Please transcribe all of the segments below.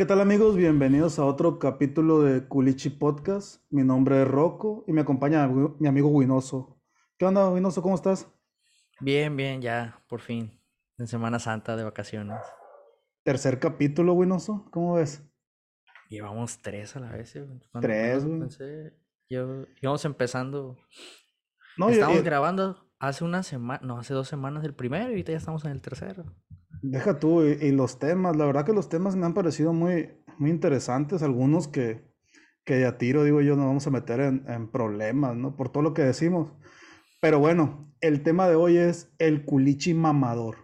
¿qué tal amigos? Bienvenidos a otro capítulo de Culichi Podcast. Mi nombre es Rocco y me acompaña mi amigo Winoso. ¿Qué onda, Winoso? ¿Cómo estás? Bien, bien, ya, por fin. En Semana Santa de vacaciones. Tercer capítulo, Winoso. ¿Cómo ves? Llevamos tres a la vez. ¿eh? Tres, güey. yo, íbamos empezando. No, Estamos grabando hace una semana, no, hace dos semanas el primero y ahorita ya estamos en el tercero. Deja tú, y, los temas, la verdad que los temas me han parecido muy, muy interesantes, algunos que, que a tiro, digo yo, nos vamos a meter en, en problemas, ¿no? Por todo lo que decimos. Pero bueno, el tema de hoy es el culichi mamador.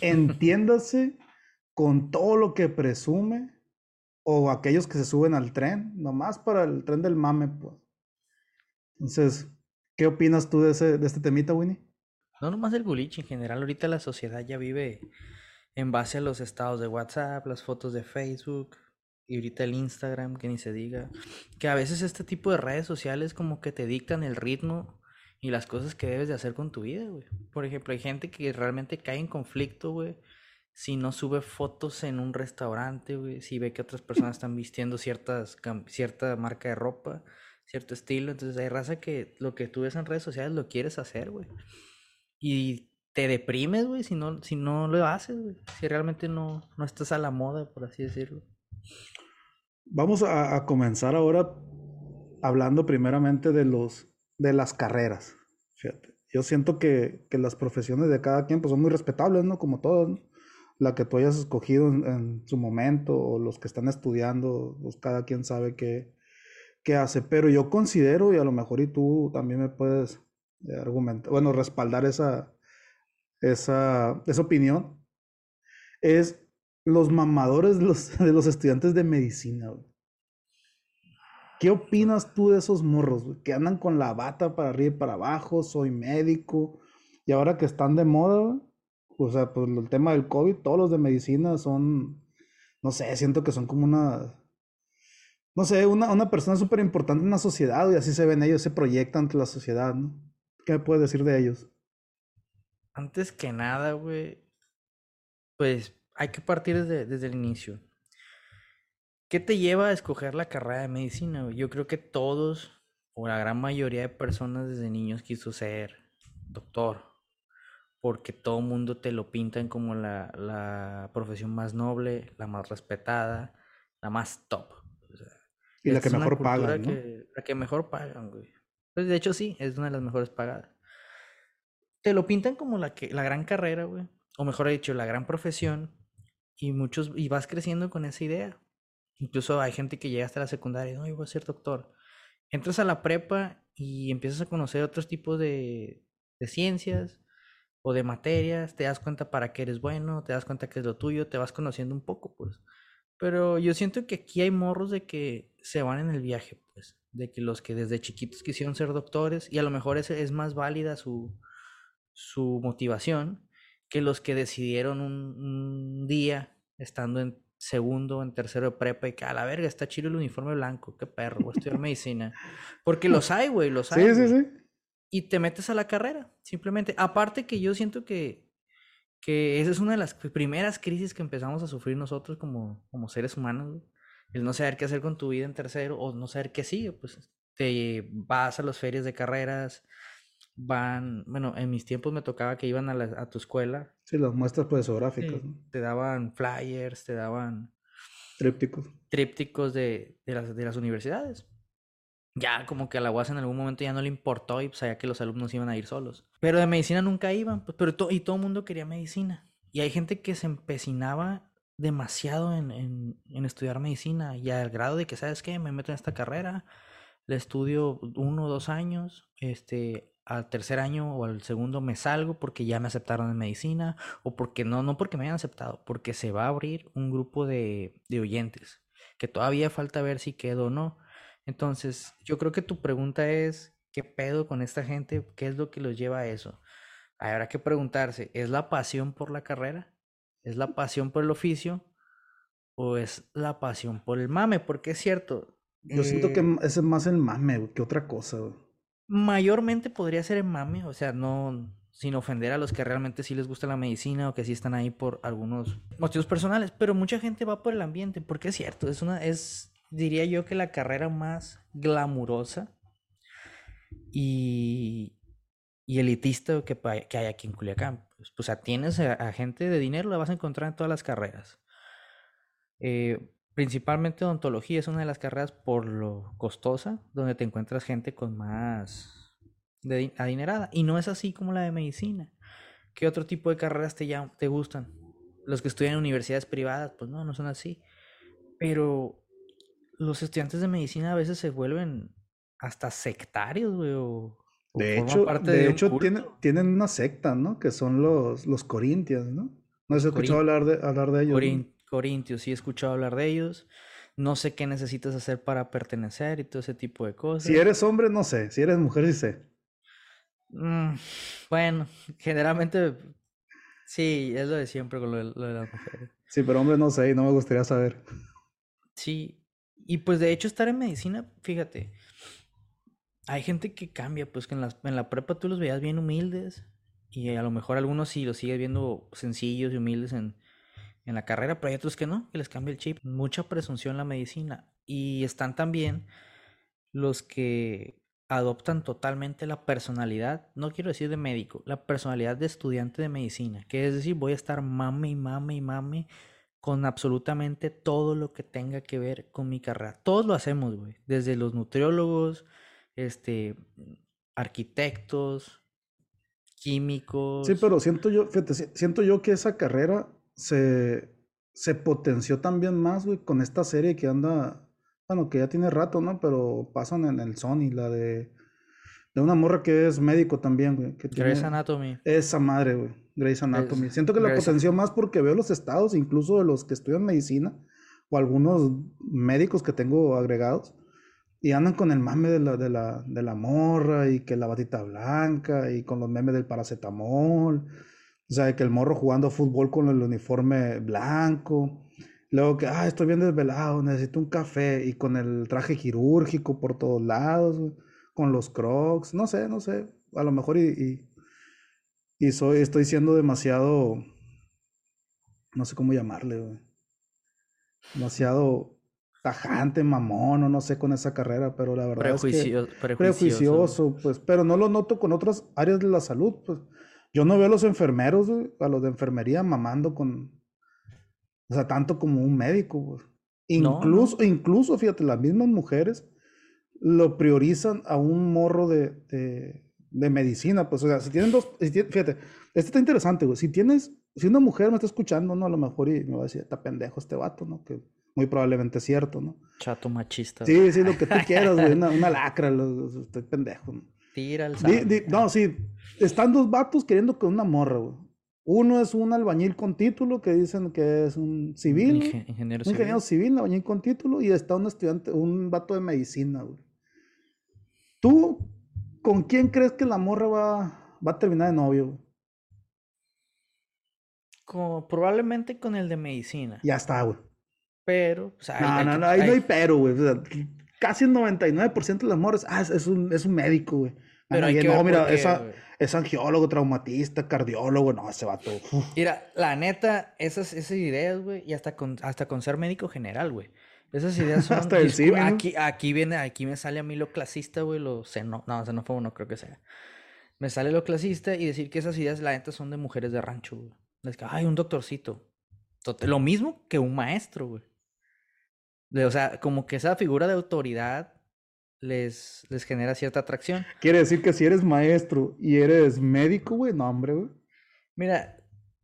Entiéndase con todo lo que presume o aquellos que se suben al tren, nomás para el tren del mame, pues. Entonces, ¿qué opinas tú de, ese, de este temita, Winnie? No nomás el culichi, en general ahorita la sociedad ya vive en base a los estados de WhatsApp, las fotos de Facebook y ahorita el Instagram, que ni se diga. Que a veces este tipo de redes sociales como que te dictan el ritmo y las cosas que debes de hacer con tu vida, güey. Por ejemplo, hay gente que realmente cae en conflicto, güey, si no sube fotos en un restaurante, güey, si ve que otras personas están vistiendo ciertas, cierta marca de ropa, cierto estilo. Entonces hay raza que lo que tú ves en redes sociales lo quieres hacer, güey. Y te deprimes, güey, si no, si no lo haces, güey. Si realmente no, no estás a la moda, por así decirlo. Vamos a, comenzar ahora hablando primeramente de los de las carreras. Fíjate. Yo siento que, que, las profesiones de cada quien pues, son muy respetables, ¿no? Como todas, ¿no? La que tú hayas escogido en, su momento o los que están estudiando, pues cada quien sabe qué, qué hace. Pero yo considero, y a lo mejor y tú también me puedes argumentar, bueno, respaldar esa, esa, esa opinión, es los mamadores de los, de los estudiantes de medicina. ¿Qué opinas tú de esos morros, Que andan con la bata para arriba y para abajo, soy médico. Y ahora que están de moda, o sea, pues el tema del COVID, todos los de medicina son, no sé, siento que son como una, no sé, una, una persona súper importante en la sociedad, y así se ven ellos, se proyectan ante la sociedad, ¿no? ¿Qué me puedes decir de ellos? Antes que nada, güey, pues hay que partir desde, desde el inicio. ¿Qué te lleva a escoger la carrera de medicina? Yo creo que todos, o la gran mayoría de personas desde niños quiso ser doctor, porque todo el mundo te lo pintan como la, profesión más noble, la más respetada, la más top. y la que mejor pagan, ¿no? la que mejor pagan, güey. Pues de hecho sí, es una de las mejores pagadas. Te lo pintan como la, que, la gran carrera, güey. O mejor dicho, la gran profesión. Y muchos, y vas creciendo con esa idea. Incluso hay gente que llega hasta la secundaria y no, yo voy a ser doctor. Entras a la prepa y empiezas a conocer otros tipos de, de ciencias o de materias, te das cuenta para qué eres bueno, te das cuenta que es lo tuyo, te vas conociendo un poco, pues. Pero yo siento que aquí hay morros de que se van en el viaje. De que los que desde chiquitos quisieron ser doctores, y a lo mejor es, es más válida su, su motivación, que los que decidieron un, un día, estando en segundo, en tercero de prepa y que a la verga está chido el uniforme blanco, qué perro, voy a estudiar medicina. Porque los hay, güey, los hay. Sí, sí, sí. Y te metes a la carrera, simplemente. Aparte que yo siento que, que esa es una de las primeras crisis que empezamos a sufrir nosotros como, como seres humanos, El no saber qué hacer con tu vida en tercero o no saber qué sigue, pues te vas a las ferias de carreras, van, bueno, en mis tiempos me tocaba que iban a, la, a tu escuela. Sí, las muestras poesográficas. Te daban flyers, te daban... Trípticos. Trípticos de, de, las, de las universidades. Ya como que a la UAS en algún momento ya no le importó y sabía que los alumnos iban a ir solos. Pero de medicina nunca iban, pues, pero y todo el mundo quería medicina. Y hay gente que se empecinaba demasiado en, en, estudiar medicina y al grado de que, ¿sabes qué? Me meto en esta carrera, le estudio uno o dos años, este, al tercer año o al segundo me salgo porque ya me aceptaron en medicina o porque no, no porque me hayan aceptado, porque se va a abrir un grupo de, de oyentes que todavía falta ver si quedo o no. Entonces, yo creo que tu pregunta es, ¿qué pedo con esta gente? ¿Qué es lo que los lleva a eso? Habrá que preguntarse, ¿es la pasión por la carrera? ¿Es la pasión por el oficio? ¿O es la pasión por el mame? Porque es cierto. Yo siento que eh es más el mame que otra cosa. Mayormente podría ser en mame, o sea, no, sin ofender a los que realmente sí les gusta la medicina o que sí están ahí por algunos motivos personales, pero mucha gente va por el ambiente, porque es cierto, es una, es, diría yo que la carrera más glamurosa y, y elitista que, que hay aquí en Culiacán. Pues, o sea, tienes a, gente de dinero, la vas a encontrar en todas las carreras. Eh, principalmente odontología es una de las carreras por lo costosa, donde te encuentras gente con más de adinerada. Y no es así como la de medicina. ¿Qué otro tipo de carreras te, te gustan? Los que estudian en universidades privadas, pues no, no son así. Pero los estudiantes de medicina a veces se vuelven hasta sectarios, güey. De hecho, de, hecho tienen, tienen una secta, ¿no? Que son los, los corintios, ¿no? No has escuchado hablar, de, hablar de ellos. Corintios, sí he escuchado hablar de ellos no sé qué necesitas hacer para pertenecer y todo ese tipo de cosas. Si eres hombre, no sé. Si eres mujer, sí sé. Mm, bueno, generalmente sí, es lo de siempre con lo de, las mujeres. Sí, pero hombre, no sé, no me gustaría saber. Sí, y pues de hecho estar en medicina, fíjate, hay gente que cambia, pues que en, la prepa tú los veías bien humildes y a lo mejor algunos sí los sigues viendo sencillos y humildes en, en la carrera, pero hay otros que no, que les cambia el chip. Mucha presunción en la medicina y están también los que adoptan totalmente la personalidad, no quiero decir de médico, la personalidad de estudiante de medicina, que es decir, voy a estar mame y mame y mame con absolutamente todo lo que tenga que ver con mi carrera. Todos lo hacemos, güey, desde los nutriólogos, este, arquitectos, químicos. Sí, pero siento yo, fíjate, siento yo que esa carrera se, se potenció también más, güey, con esta serie que anda bueno, que ya tiene rato, ¿no? Pero pasan en el Sony, la de, de una morra que es médico también, güey. Que Grey's Anatomy. Esa madre, güey. Grey's Anatomy. Siento que la potenció más porque veo los estados, incluso de los que estudian medicina, o algunos médicos que tengo agregados, y andan con el mame de la, de la, de la morra, y que la batita blanca, y con los memes del paracetamol. O sea, que el morro jugando fútbol con el uniforme blanco. Luego que, ah, estoy bien desvelado, necesito un café y con el traje quirúrgico por todos lados, con los crocs, no sé, no sé, a lo mejor y, y, soy, estoy siendo demasiado, no sé cómo llamarle, güey. Demasiado tajante, mamón, o no sé con esa carrera, pero la verdad es que prejuicioso, pues, pero no lo noto con otras áreas de la salud, pues. Yo no veo a los enfermeros, a los de enfermería mamando con, o sea, tanto como un médico, Incluso, incluso, fíjate, las mismas mujeres lo priorizan a un morro de, de, medicina, pues, o sea, si tienen dos, fíjate, esto está interesante, güey, si tienes, si una mujer me está escuchando, ¿no? A lo mejor y me va a decir, está pendejo este vato, ¿no? Que muy probablemente cierto, ¿no? Chato machista. Sí, sí, lo que tú quieras, güey, una, lacra, estoy pendejo, ¿no? Tira el No, sí, están dos vatos queriendo con una morra, güey. Uno es un albañil con título que dicen que es un civil. ingeniero, un ingeniero civil. albañil con título. Y está un estudiante, un vato de medicina, güey. ¿Tú con quién crees que la morra va, va a terminar de novio? Como, probablemente con el de medicina. Ya está, güey. Pero, o sea, no, no, no, ahí no hay pero, güey. casi el 99% de las morras, ah, es, un, es un médico, güey. Pero hay que no, mira, esa, es angiólogo, traumatista, cardiólogo, no, ese vato. Mira, la neta, esas, esas ideas, güey, y hasta con, hasta con ser médico general, güey. Esas ideas son. hasta el aquí, aquí viene, aquí me sale a mí lo clasista, güey, lo seno, no, fue no creo que sea. Me sale lo clasista y decir que esas ideas, la neta, son de mujeres de rancho, güey. Es que, ay, un doctorcito. Lo mismo que un maestro, güey. O sea, como que esa figura de autoridad les, les genera cierta atracción. Quiere decir que si eres maestro y eres médico, güey, no, hombre, güey. Mira,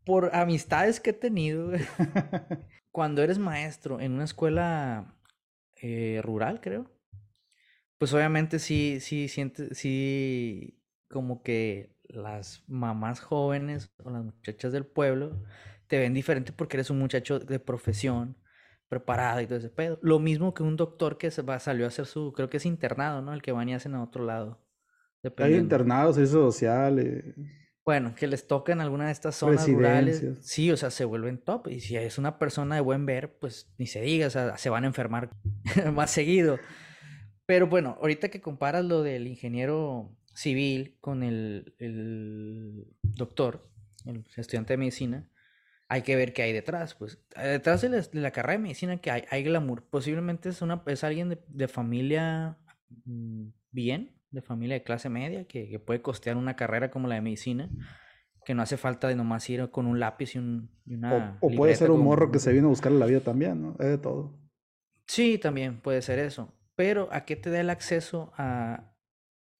por amistades que he tenido, cuando eres maestro en una escuela eh, rural, creo, pues obviamente sí, sí, sientes, sí, como que las mamás jóvenes o las muchachas del pueblo te ven diferente porque eres un muchacho de profesión, preparada y todo ese pedo. Lo mismo que un doctor que se va, salió a hacer su, creo que es internado, ¿no? El que van y hacen a otro lado. Hay internados, servicios sociales. Bueno, que les toca en alguna de estas zonas rurales. Sí, o sea, se vuelven top. Y si es una persona de buen ver, pues ni se diga, o sea, se van a enfermar más seguido. Pero bueno, ahorita que comparas lo del ingeniero civil con el, el doctor, el estudiante de medicina, hay que ver qué hay detrás. Pues detrás de la, carrera de medicina que hay, hay glamour. Posiblemente es, una, es alguien de, de familia mm, bien, de familia de clase media, que, que, puede costear una carrera como la de medicina, que no hace falta de nomás ir con un lápiz y, un, y una... O, o puede ser un morro que se vino a buscar la vida también, ¿no? Es de todo. Sí, también puede ser eso. Pero ¿a qué te da el acceso a,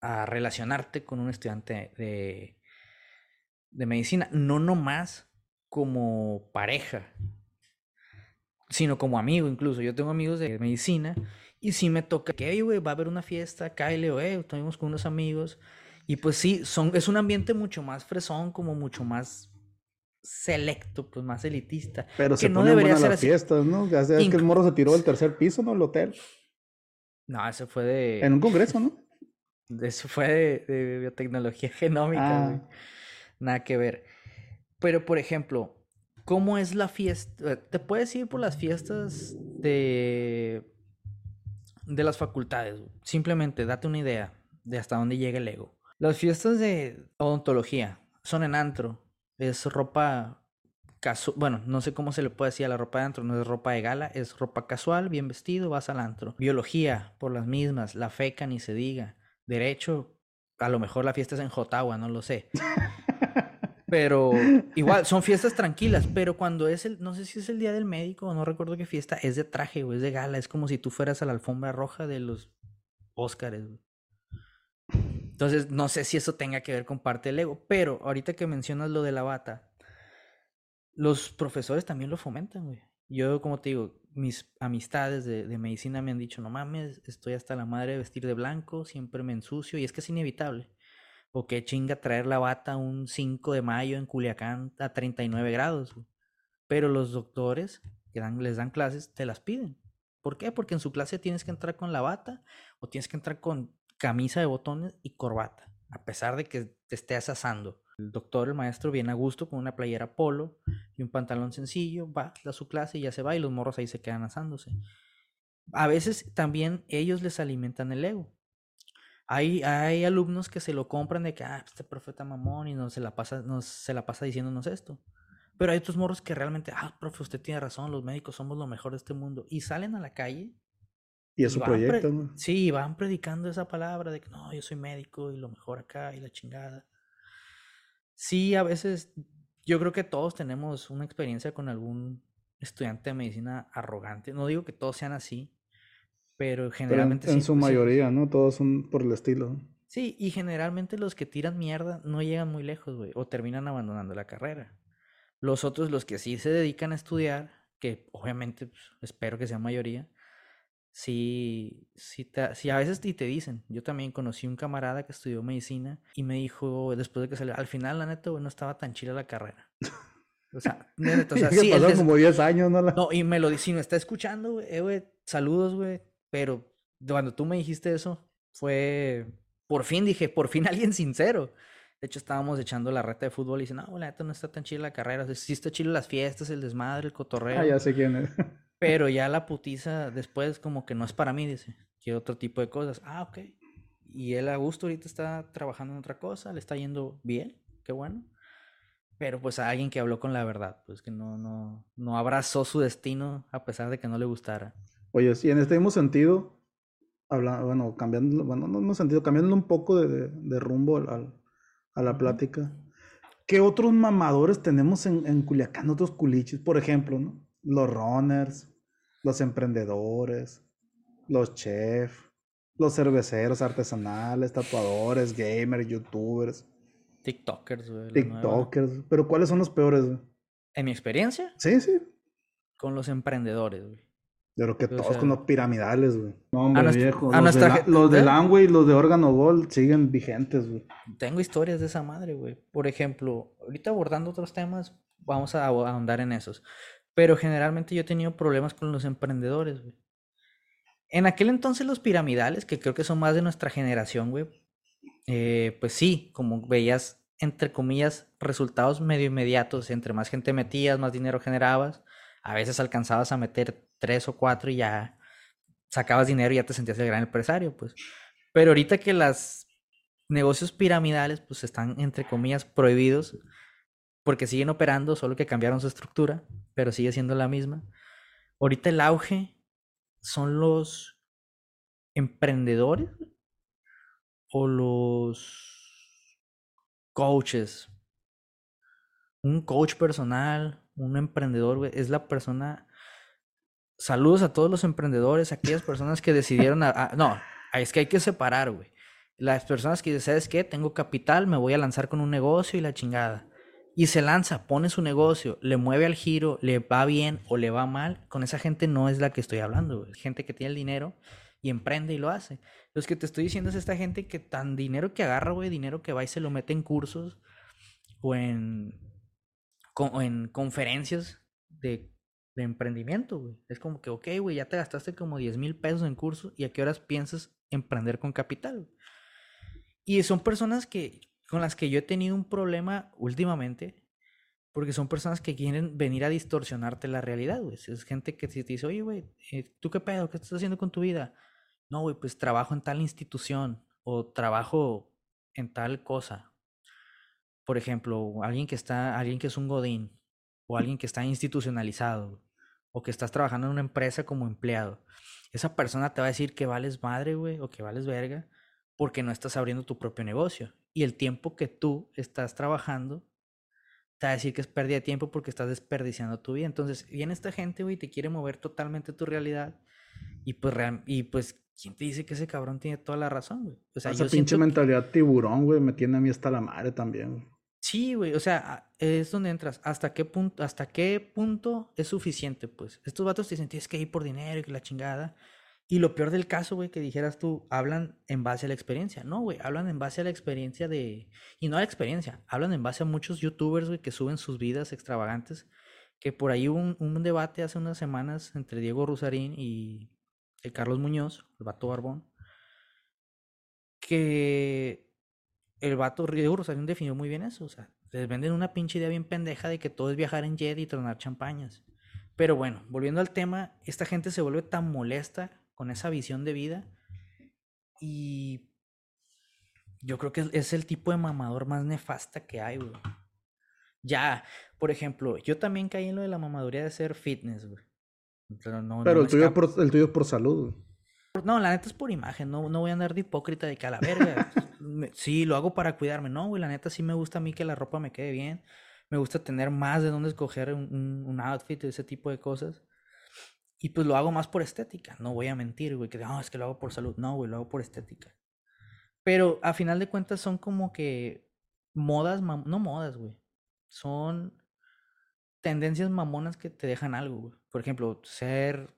a relacionarte con un estudiante de, de medicina? No nomás como pareja, sino como amigo incluso. Yo tengo amigos de medicina y si me toca que, güey, va a haber una fiesta, Kyle o, eh, estuvimos con unos amigos. Y pues sí, son, es un ambiente mucho más fresón, como mucho más selecto, pues más elitista. Pero que se no debería ser las fiestas, ¿no? Ya es que el morro se tiró del tercer piso, ¿no? El hotel. No, eso fue de... En un congreso, ¿no? Eso fue de, de biotecnología genómica, ah. Nada que ver. Pero, por ejemplo, ¿cómo es la fiesta? Te puedes ir por las fiestas de, de las facultades. Simplemente date una idea de hasta dónde llega el ego. Las fiestas de odontología son en antro. Es ropa casual. Bueno, no sé cómo se le puede decir a la ropa de antro. No es ropa de gala, es ropa casual, bien vestido, vas al antro. Biología, por las mismas. La feca, ni se diga. Derecho, a lo mejor la fiesta es en Jotagua, no lo sé. Pero igual, son fiestas tranquilas, pero cuando es el, no sé si es el día del médico, no recuerdo qué fiesta, es de traje, o es de gala, es como si tú fueras a la alfombra roja de los Óscares, Entonces, no sé si eso tenga que ver con parte del ego, pero ahorita que mencionas lo de la bata, los profesores también lo fomentan, güey. Yo, como te digo, mis amistades de, de medicina me han dicho, no mames, estoy hasta la madre de vestir de blanco, siempre me ensucio, y es que es inevitable. O qué chinga traer la bata un 5 de mayo en Culiacán a 39 grados. Pero los doctores que dan, les dan clases te las piden. ¿Por qué? Porque en su clase tienes que entrar con la bata o tienes que entrar con camisa de botones y corbata, a pesar de que te estés asando. El doctor, el maestro, viene a gusto con una playera polo y un pantalón sencillo, va a su clase y ya se va y los morros ahí se quedan asándose. A veces también ellos les alimentan el ego. Hay, hay alumnos que se lo compran de que, ah, este profeta mamón y no se la pasa, no se la pasa diciéndonos esto. Pero hay otros morros que realmente, ah, profe, usted tiene razón, los médicos somos lo mejor de este mundo. Y salen a la calle. Y es su proyecto, ¿no? Sí, van predicando esa palabra de que no, yo soy médico y lo mejor acá y la chingada. Sí, a veces yo creo que todos tenemos una experiencia con algún estudiante de medicina arrogante. No digo que todos sean así, pero generalmente... en, su mayoría, ¿no? Todos son por el estilo. Sí, y generalmente los que tiran mierda no llegan muy lejos, güey, o terminan abandonando la carrera. Los otros, los que sí se dedican a estudiar, que obviamente pues, espero que sea mayoría, sí, sí, te, sí, a veces te, te dicen. Yo también conocí un camarada que estudió medicina y me dijo, después de que salió, al final, la neta, güey, no estaba tan chila la carrera. O sea, neta, o sea sí, como 10 años, ¿no? No, y me lo dice, si me está escuchando, güey, eh, güey, saludos, güey, pero cuando tú me dijiste eso, fue, por fin dije, por fin alguien sincero. De hecho, estábamos echando la reta de fútbol y dice, no, la neta no está tan chila la carrera. O sí está chila las fiestas, el desmadre, el cotorreo. Ah, ya sé quién es. Pero ya la putiza después como que no es para mí, dice. Quiero otro tipo de cosas. Ah, ok. Y él a gusto ahorita está trabajando en otra cosa, le está yendo bien, qué bueno. Pero pues a alguien que habló con la verdad, pues que no, no, no abrazó su destino a pesar de que no le gustara. Oye, sí, en este mismo sentido, habla, bueno, cambiando, bueno, no mismo sentido, cambiando un poco de, de, rumbo al, a la plática. ¿Qué otros mamadores tenemos en, en Culiacán, otros culiches? Por ejemplo, ¿no? Los runners, los emprendedores, los chefs, los cerveceros artesanales, tatuadores, gamers, youtubers. TikTokers, güey. TikTokers. Pero ¿cuáles son los peores, güey? ¿En mi experiencia? Sí, sí. Con los emprendedores, güey. Yo creo que todos con los piramidales, güey. No, hombre, viejo. Los, de, los de y los de órgano Gold siguen vigentes, güey. Tengo historias de esa madre, güey. Por ejemplo, ahorita abordando otros temas, vamos a ahondar en esos. Pero generalmente yo he tenido problemas con los emprendedores, güey. En aquel entonces los piramidales, que creo que son más de nuestra generación, güey, eh, pues sí, como veías, entre comillas, resultados medio inmediatos, entre más gente metías, más dinero generabas, a veces alcanzabas a meter tres o cuatro y ya sacabas dinero y ya te sentías el gran empresario, pues. Pero ahorita que las negocios piramidales, pues están, entre comillas, prohibidos porque siguen operando, solo que cambiaron su estructura, pero sigue siendo la misma. Ahorita el auge son los emprendedores o los coaches. Un coach personal, un emprendedor, es la persona. Saludos a todos los emprendedores, aquellas personas que decidieron. no, es que hay que separar, güey. Las personas que dicen, ¿sabes qué? Tengo capital, me voy a lanzar con un negocio y la chingada. Y se lanza, pone su negocio, le mueve al giro, le va bien o le va mal. Con esa gente no es la que estoy hablando, güey. Gente que tiene el dinero y emprende y lo hace. Los que te estoy diciendo es esta gente que tan dinero que agarra, güey, dinero que va y se lo mete en cursos o en, en conferencias de, de emprendimiento, güey. Es como que, ok, güey, ya te gastaste como 10 mil pesos en cursos y a qué horas piensas emprender con capital. Y son personas que, con las que yo he tenido un problema últimamente, porque son personas que quieren venir a distorsionarte la realidad, güey. Es gente que te dice, oye, güey, eh, ¿tú qué pedo? ¿Qué estás haciendo con tu vida? No, güey, pues trabajo en tal institución o trabajo en tal cosa. Por ejemplo, alguien que está, alguien que es un godín o alguien que está institucionalizado o que estás trabajando en una empresa como empleado. Esa persona te va a decir que vales madre, güey, o que vales verga porque no estás abriendo tu propio negocio. Y el tiempo que tú estás trabajando te va a decir que es pérdida de tiempo porque estás desperdiciando tu vida. Entonces, viene esta gente, güey, te quiere mover totalmente tu realidad. Y pues, y pues ¿quién te dice que ese cabrón tiene toda la razón, güey? O sea, Esa pinche mentalidad tiburón, güey, me tiene a mí hasta la madre también, Sí, güey, o sea, es donde entras. ¿Hasta qué punto, hasta qué punto es suficiente, pues? Estos vatos te dicen, tienes que ir por dinero y que la chingada. Y lo peor del caso, güey, que dijeras tú, hablan en base a la experiencia. No, güey, hablan en base a la experiencia de... Y no a la experiencia, hablan en base a muchos youtubers, güey, que suben sus vidas extravagantes. Que por ahí hubo un, debate hace unas semanas entre Diego Rusarín y el Carlos Muñoz, el vato barbón, que el vato Río Rosario definió muy bien eso. O sea, les venden una pinche idea bien pendeja de que todo es viajar en jet y tronar champañas. Pero bueno, volviendo al tema, esta gente se vuelve tan molesta con esa visión de vida y yo creo que es el tipo de mamador más nefasta que hay, güey. Ya, por ejemplo, yo también caí en lo de la mamaduría de ser fitness, güey. Pero, el, tuyo por, el tuyo es por salud. No, la neta es por imagen, no, no voy a andar de hipócrita de que a la verga. sí, lo hago para cuidarme. No, güey, la neta sí me gusta a mí que la ropa me quede bien. Me gusta tener más de dónde escoger un, un, outfit, ese tipo de cosas. Y pues lo hago más por estética. No voy a mentir, güey, que no, es que lo hago por salud. No, güey, lo hago por estética. Pero a final de cuentas son como que modas, no modas, güey. Son tendencias mamonas que te dejan algo, güey. Por ejemplo, ser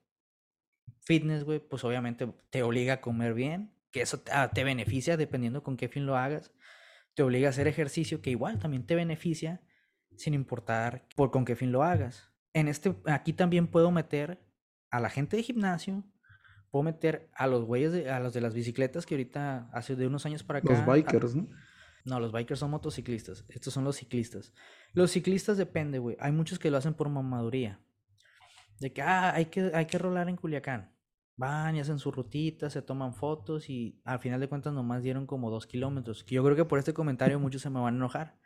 fitness, güey, pues obviamente te obliga a comer bien, que eso ah, te, beneficia dependiendo con qué fin lo hagas. Te obliga a hacer ejercicio, que igual también te beneficia, sin importar por con qué fin lo hagas. En este, aquí también puedo meter a la gente de gimnasio, puedo meter a los güeyes, a los de las bicicletas que ahorita hace de unos años para acá. Los bikers, ¿no? No, los bikers son motociclistas. Estos son los ciclistas. Los ciclistas depende, güey. Hay muchos que lo hacen por mamaduría. De que, ah, hay que, hay que rolar en Culiacán. Van y hacen su rutita, se toman fotos y al final de cuentas nomás dieron como dos kilómetros. Que yo creo que por este comentario muchos se me van a enojar.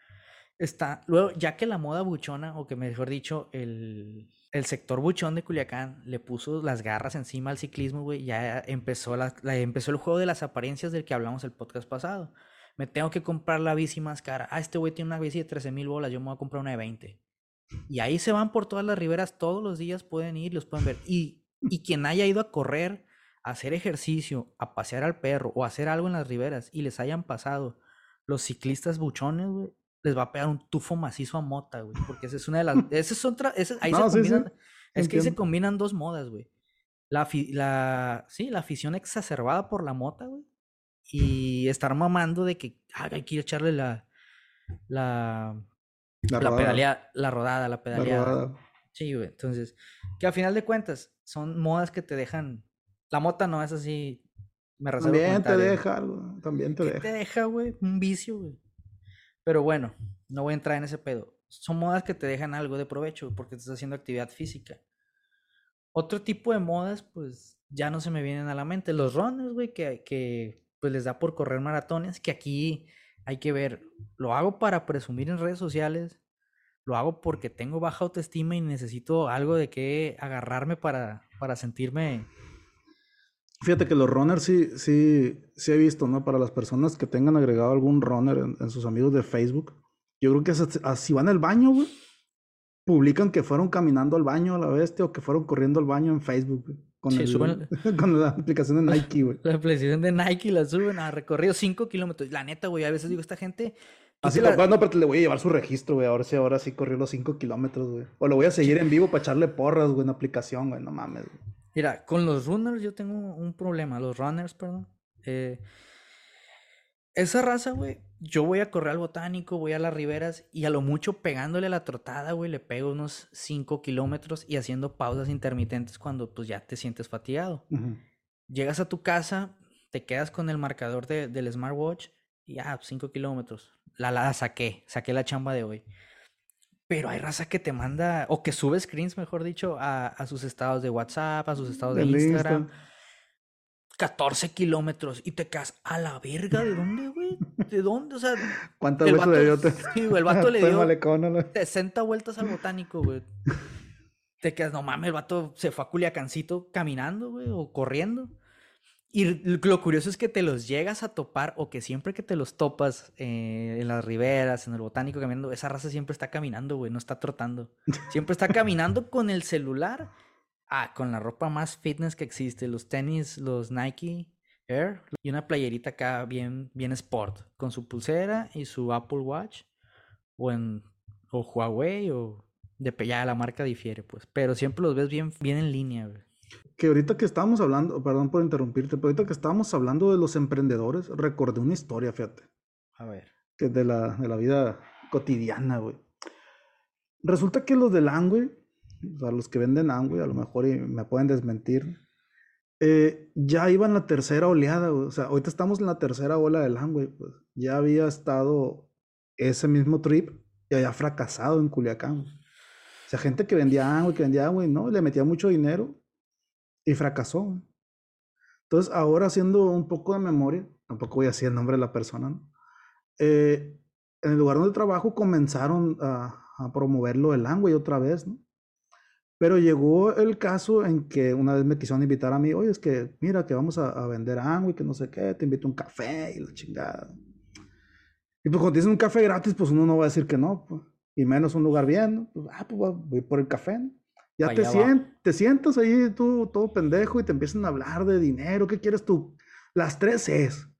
Está, luego, ya que la moda buchona, o que mejor dicho, el, el sector buchón de Culiacán le puso las garras encima al ciclismo, güey, ya empezó, la, empezó el juego de las apariencias del que hablamos el podcast pasado me tengo que comprar la bici más cara. Ah, este güey tiene una bici de 13 mil bolas, yo me voy a comprar una de 20. Y ahí se van por todas las riberas, todos los días pueden ir, los pueden ver. Y, y quien haya ido a correr, a hacer ejercicio, a pasear al perro o a hacer algo en las riberas y les hayan pasado los ciclistas buchones, güey, les va a pegar un tufo macizo a mota, güey. Porque esa es una de las. Esa es otra. ahí se combinan. Es que ahí se combinan dos modas, güey. La, la, sí, la afición exacerbada por la mota, güey y estar mamando de que ah, hay que echarle la la la, la pedalea, la rodada, la pedaleada. Sí, güey. Entonces, que a final de cuentas son modas que te dejan. La mota no es así. Me También te deja algo. También te deja. te deja, güey? Un vicio, güey. Pero bueno, no voy a entrar en ese pedo. Son modas que te dejan algo de provecho porque estás haciendo actividad física. Otro tipo de modas, pues ya no se me vienen a la mente. Los runners, güey, que, que pues les da por correr maratones, que aquí hay que ver, lo hago para presumir en redes sociales, lo hago porque tengo baja autoestima y necesito algo de que agarrarme para, para sentirme... Fíjate que los runners sí, sí, sí he visto, ¿no? Para las personas que tengan agregado algún runner en, sus amigos de Facebook, yo creo que si van al baño, güey, publican que fueron caminando al baño a la bestia o que fueron corriendo al baño en Facebook. Con, con la aplicación de Nike, güey. La aplicación de Nike la suben a recorrido 5 kilómetros. La neta, güey, a veces digo, esta gente... Así, la... no, pero le voy a llevar su registro, güey. Ahora sí, ahora sí corrió los 5 kilómetros, güey. O lo voy a seguir en vivo para echarle porras, güey, en aplicación, güey. No mames, güey. Mira, con los runners yo tengo un problema. Los runners, perdón. Eh, esa raza, güey, yo voy a correr al botánico, voy a las riberas y a lo mucho pegándole a la trotada, güey, le pego unos 5 kilómetros y haciendo pausas intermitentes cuando pues ya te sientes fatigado. Llegas a tu casa, te quedas con el marcador de, del smartwatch y ya, 5 kilómetros. La, la saqué, saqué la chamba de hoy. Pero hay raza que te manda, o que sube screens, mejor dicho, a, a sus estados de WhatsApp, a sus estados de Instagram. 14 kilómetros y te quedas a la verga. ¿De dónde, güey? ¿De dónde? O sea, ¿cuántas veces le dio? Sí, el vato le dio 60 vueltas al botánico, güey. Te quedas, no mames, el vato se fue a Culiacancito caminando, güey, o corriendo. Y lo curioso es que te los llegas a topar, o que siempre que te los topas eh, en las riberas, en el botánico caminando, esa raza siempre está caminando, güey, no está trotando. Siempre está caminando con el celular Ah, con la ropa más fitness que existe, los tenis, los Nike Air y una playerita acá bien, bien sport, con su pulsera y su Apple Watch o en o Huawei o de ya la marca difiere, pues, pero siempre los ves bien, bien en línea, Que ahorita que estábamos hablando, perdón por interrumpirte, pero ahorita que estábamos hablando de los emprendedores, recordé una historia, fíjate. A ver. Que de la, de la vida cotidiana, güey. Resulta que los del güey, o sea, los que venden Amway, a lo mejor me pueden desmentir, eh, ya iba en la tercera oleada, o sea, ahorita estamos en la tercera ola del Amway, pues ya había estado ese mismo trip y había fracasado en Culiacán. O sea, gente que vendía Amway, que vendía Amway, ¿no? Le metía mucho dinero y fracasó. Entonces, ahora haciendo un poco de memoria, tampoco voy a decir el nombre de la persona, ¿no? Eh, en el lugar donde trabajo comenzaron a, a promoverlo el Amway otra vez, ¿no? Pero llegó el caso en que una vez me quisieron invitar a mí, oye, es que mira que vamos a, vender agua y que no sé qué, te invito a un café y la chingada. Y pues cuando tienes un café gratis, pues uno no va a decir que no, pues. y menos un lugar bien, ¿no? Pues, ah, pues voy por el café. Ya te, te sientas ahí tú todo pendejo y te empiezan a hablar de dinero, ¿qué quieres tú? Las tres es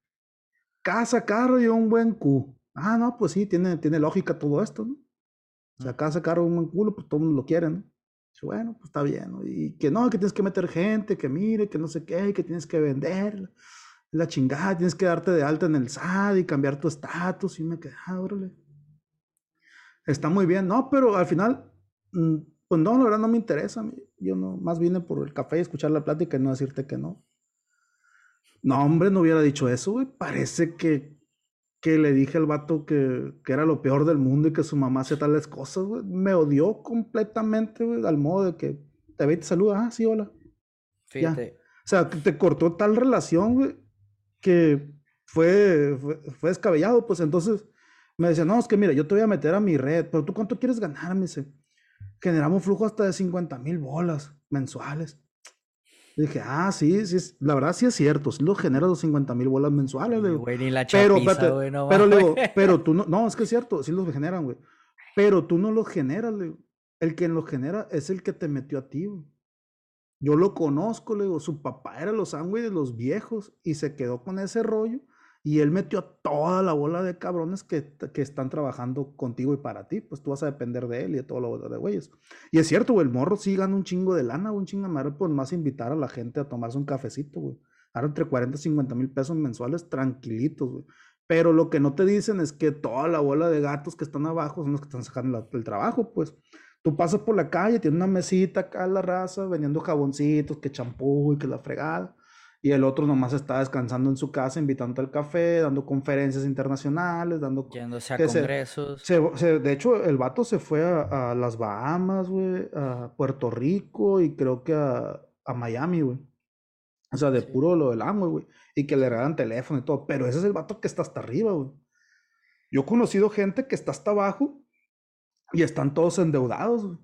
casa, carro y un buen cu. Ah, no, pues sí, tiene, tiene lógica todo esto, ¿no? O sea, casa, carro, un buen culo, pues todo el mundo lo quiere, ¿no? Bueno, pues está bien, ¿no? Y que no, que tienes que meter gente, que mire, que no sé qué, que tienes que vender, la chingada, tienes que darte de alta en el SAD y cambiar tu estatus. Y me quedé, ah, órale. Está muy bien, no, pero al final, mm, pues no, la verdad no me interesa. Yo no, más vine por el café y escuchar la plática y no decirte que no. No, hombre, no hubiera dicho eso, güey. Parece que que le dije al vato que, que, era lo peor del mundo y que su mamá hacía tales cosas, güey. Me odió completamente, güey, al modo de que te ve y te saluda, ah, sí, hola. Fíjate. O sea, que te cortó tal relación, güey, que fue, fue, descabellado, pues entonces me decía, no, es que mira, yo te voy a meter a mi red, pero tú cuánto quieres ganar, me dice. Generamos flujo hasta de 50 mil bolas mensuales dije, ah, sí, sí, la verdad sí es cierto, sí lo genera los 50 mil bolas mensuales. Güey, ni la pero, pero, pero tú no, no, es que es cierto, sí los generan, güey. Pero tú no los generas, le El que los genera es el que te metió a ti, güey. Yo lo conozco, le digo, su papá era los sándwiches de los viejos y se quedó con ese rollo y él metió toda la bola de cabrones que, que, están trabajando contigo y para ti. Pues tú vas a depender de él y de todo lo de güeyes. Y es cierto, güey, el morro sí gana un chingo de lana, un chingo de madre por más invitar a la gente a tomarse un cafecito, güey. Ahora entre 40 y 50 mil pesos mensuales tranquilitos, güey. Pero lo que no te dicen es que toda la bola de gatos que están abajo son los que están sacando el trabajo, pues. Tú pasas por la calle, tiene una mesita acá la raza, vendiendo jaboncitos, que champú y que la fregada y el otro nomás está descansando en su casa, invitando al café, dando conferencias internacionales, dando... Yéndose a congresos. de hecho, el vato se fue a, las Bahamas, güey, a Puerto Rico y creo que a, Miami, güey. O sea, de puro lo del amo, güey. Y que le regalan teléfono y todo. Pero ese es el vato que está hasta arriba, güey. Yo he conocido gente que está hasta abajo y están todos endeudados, güey.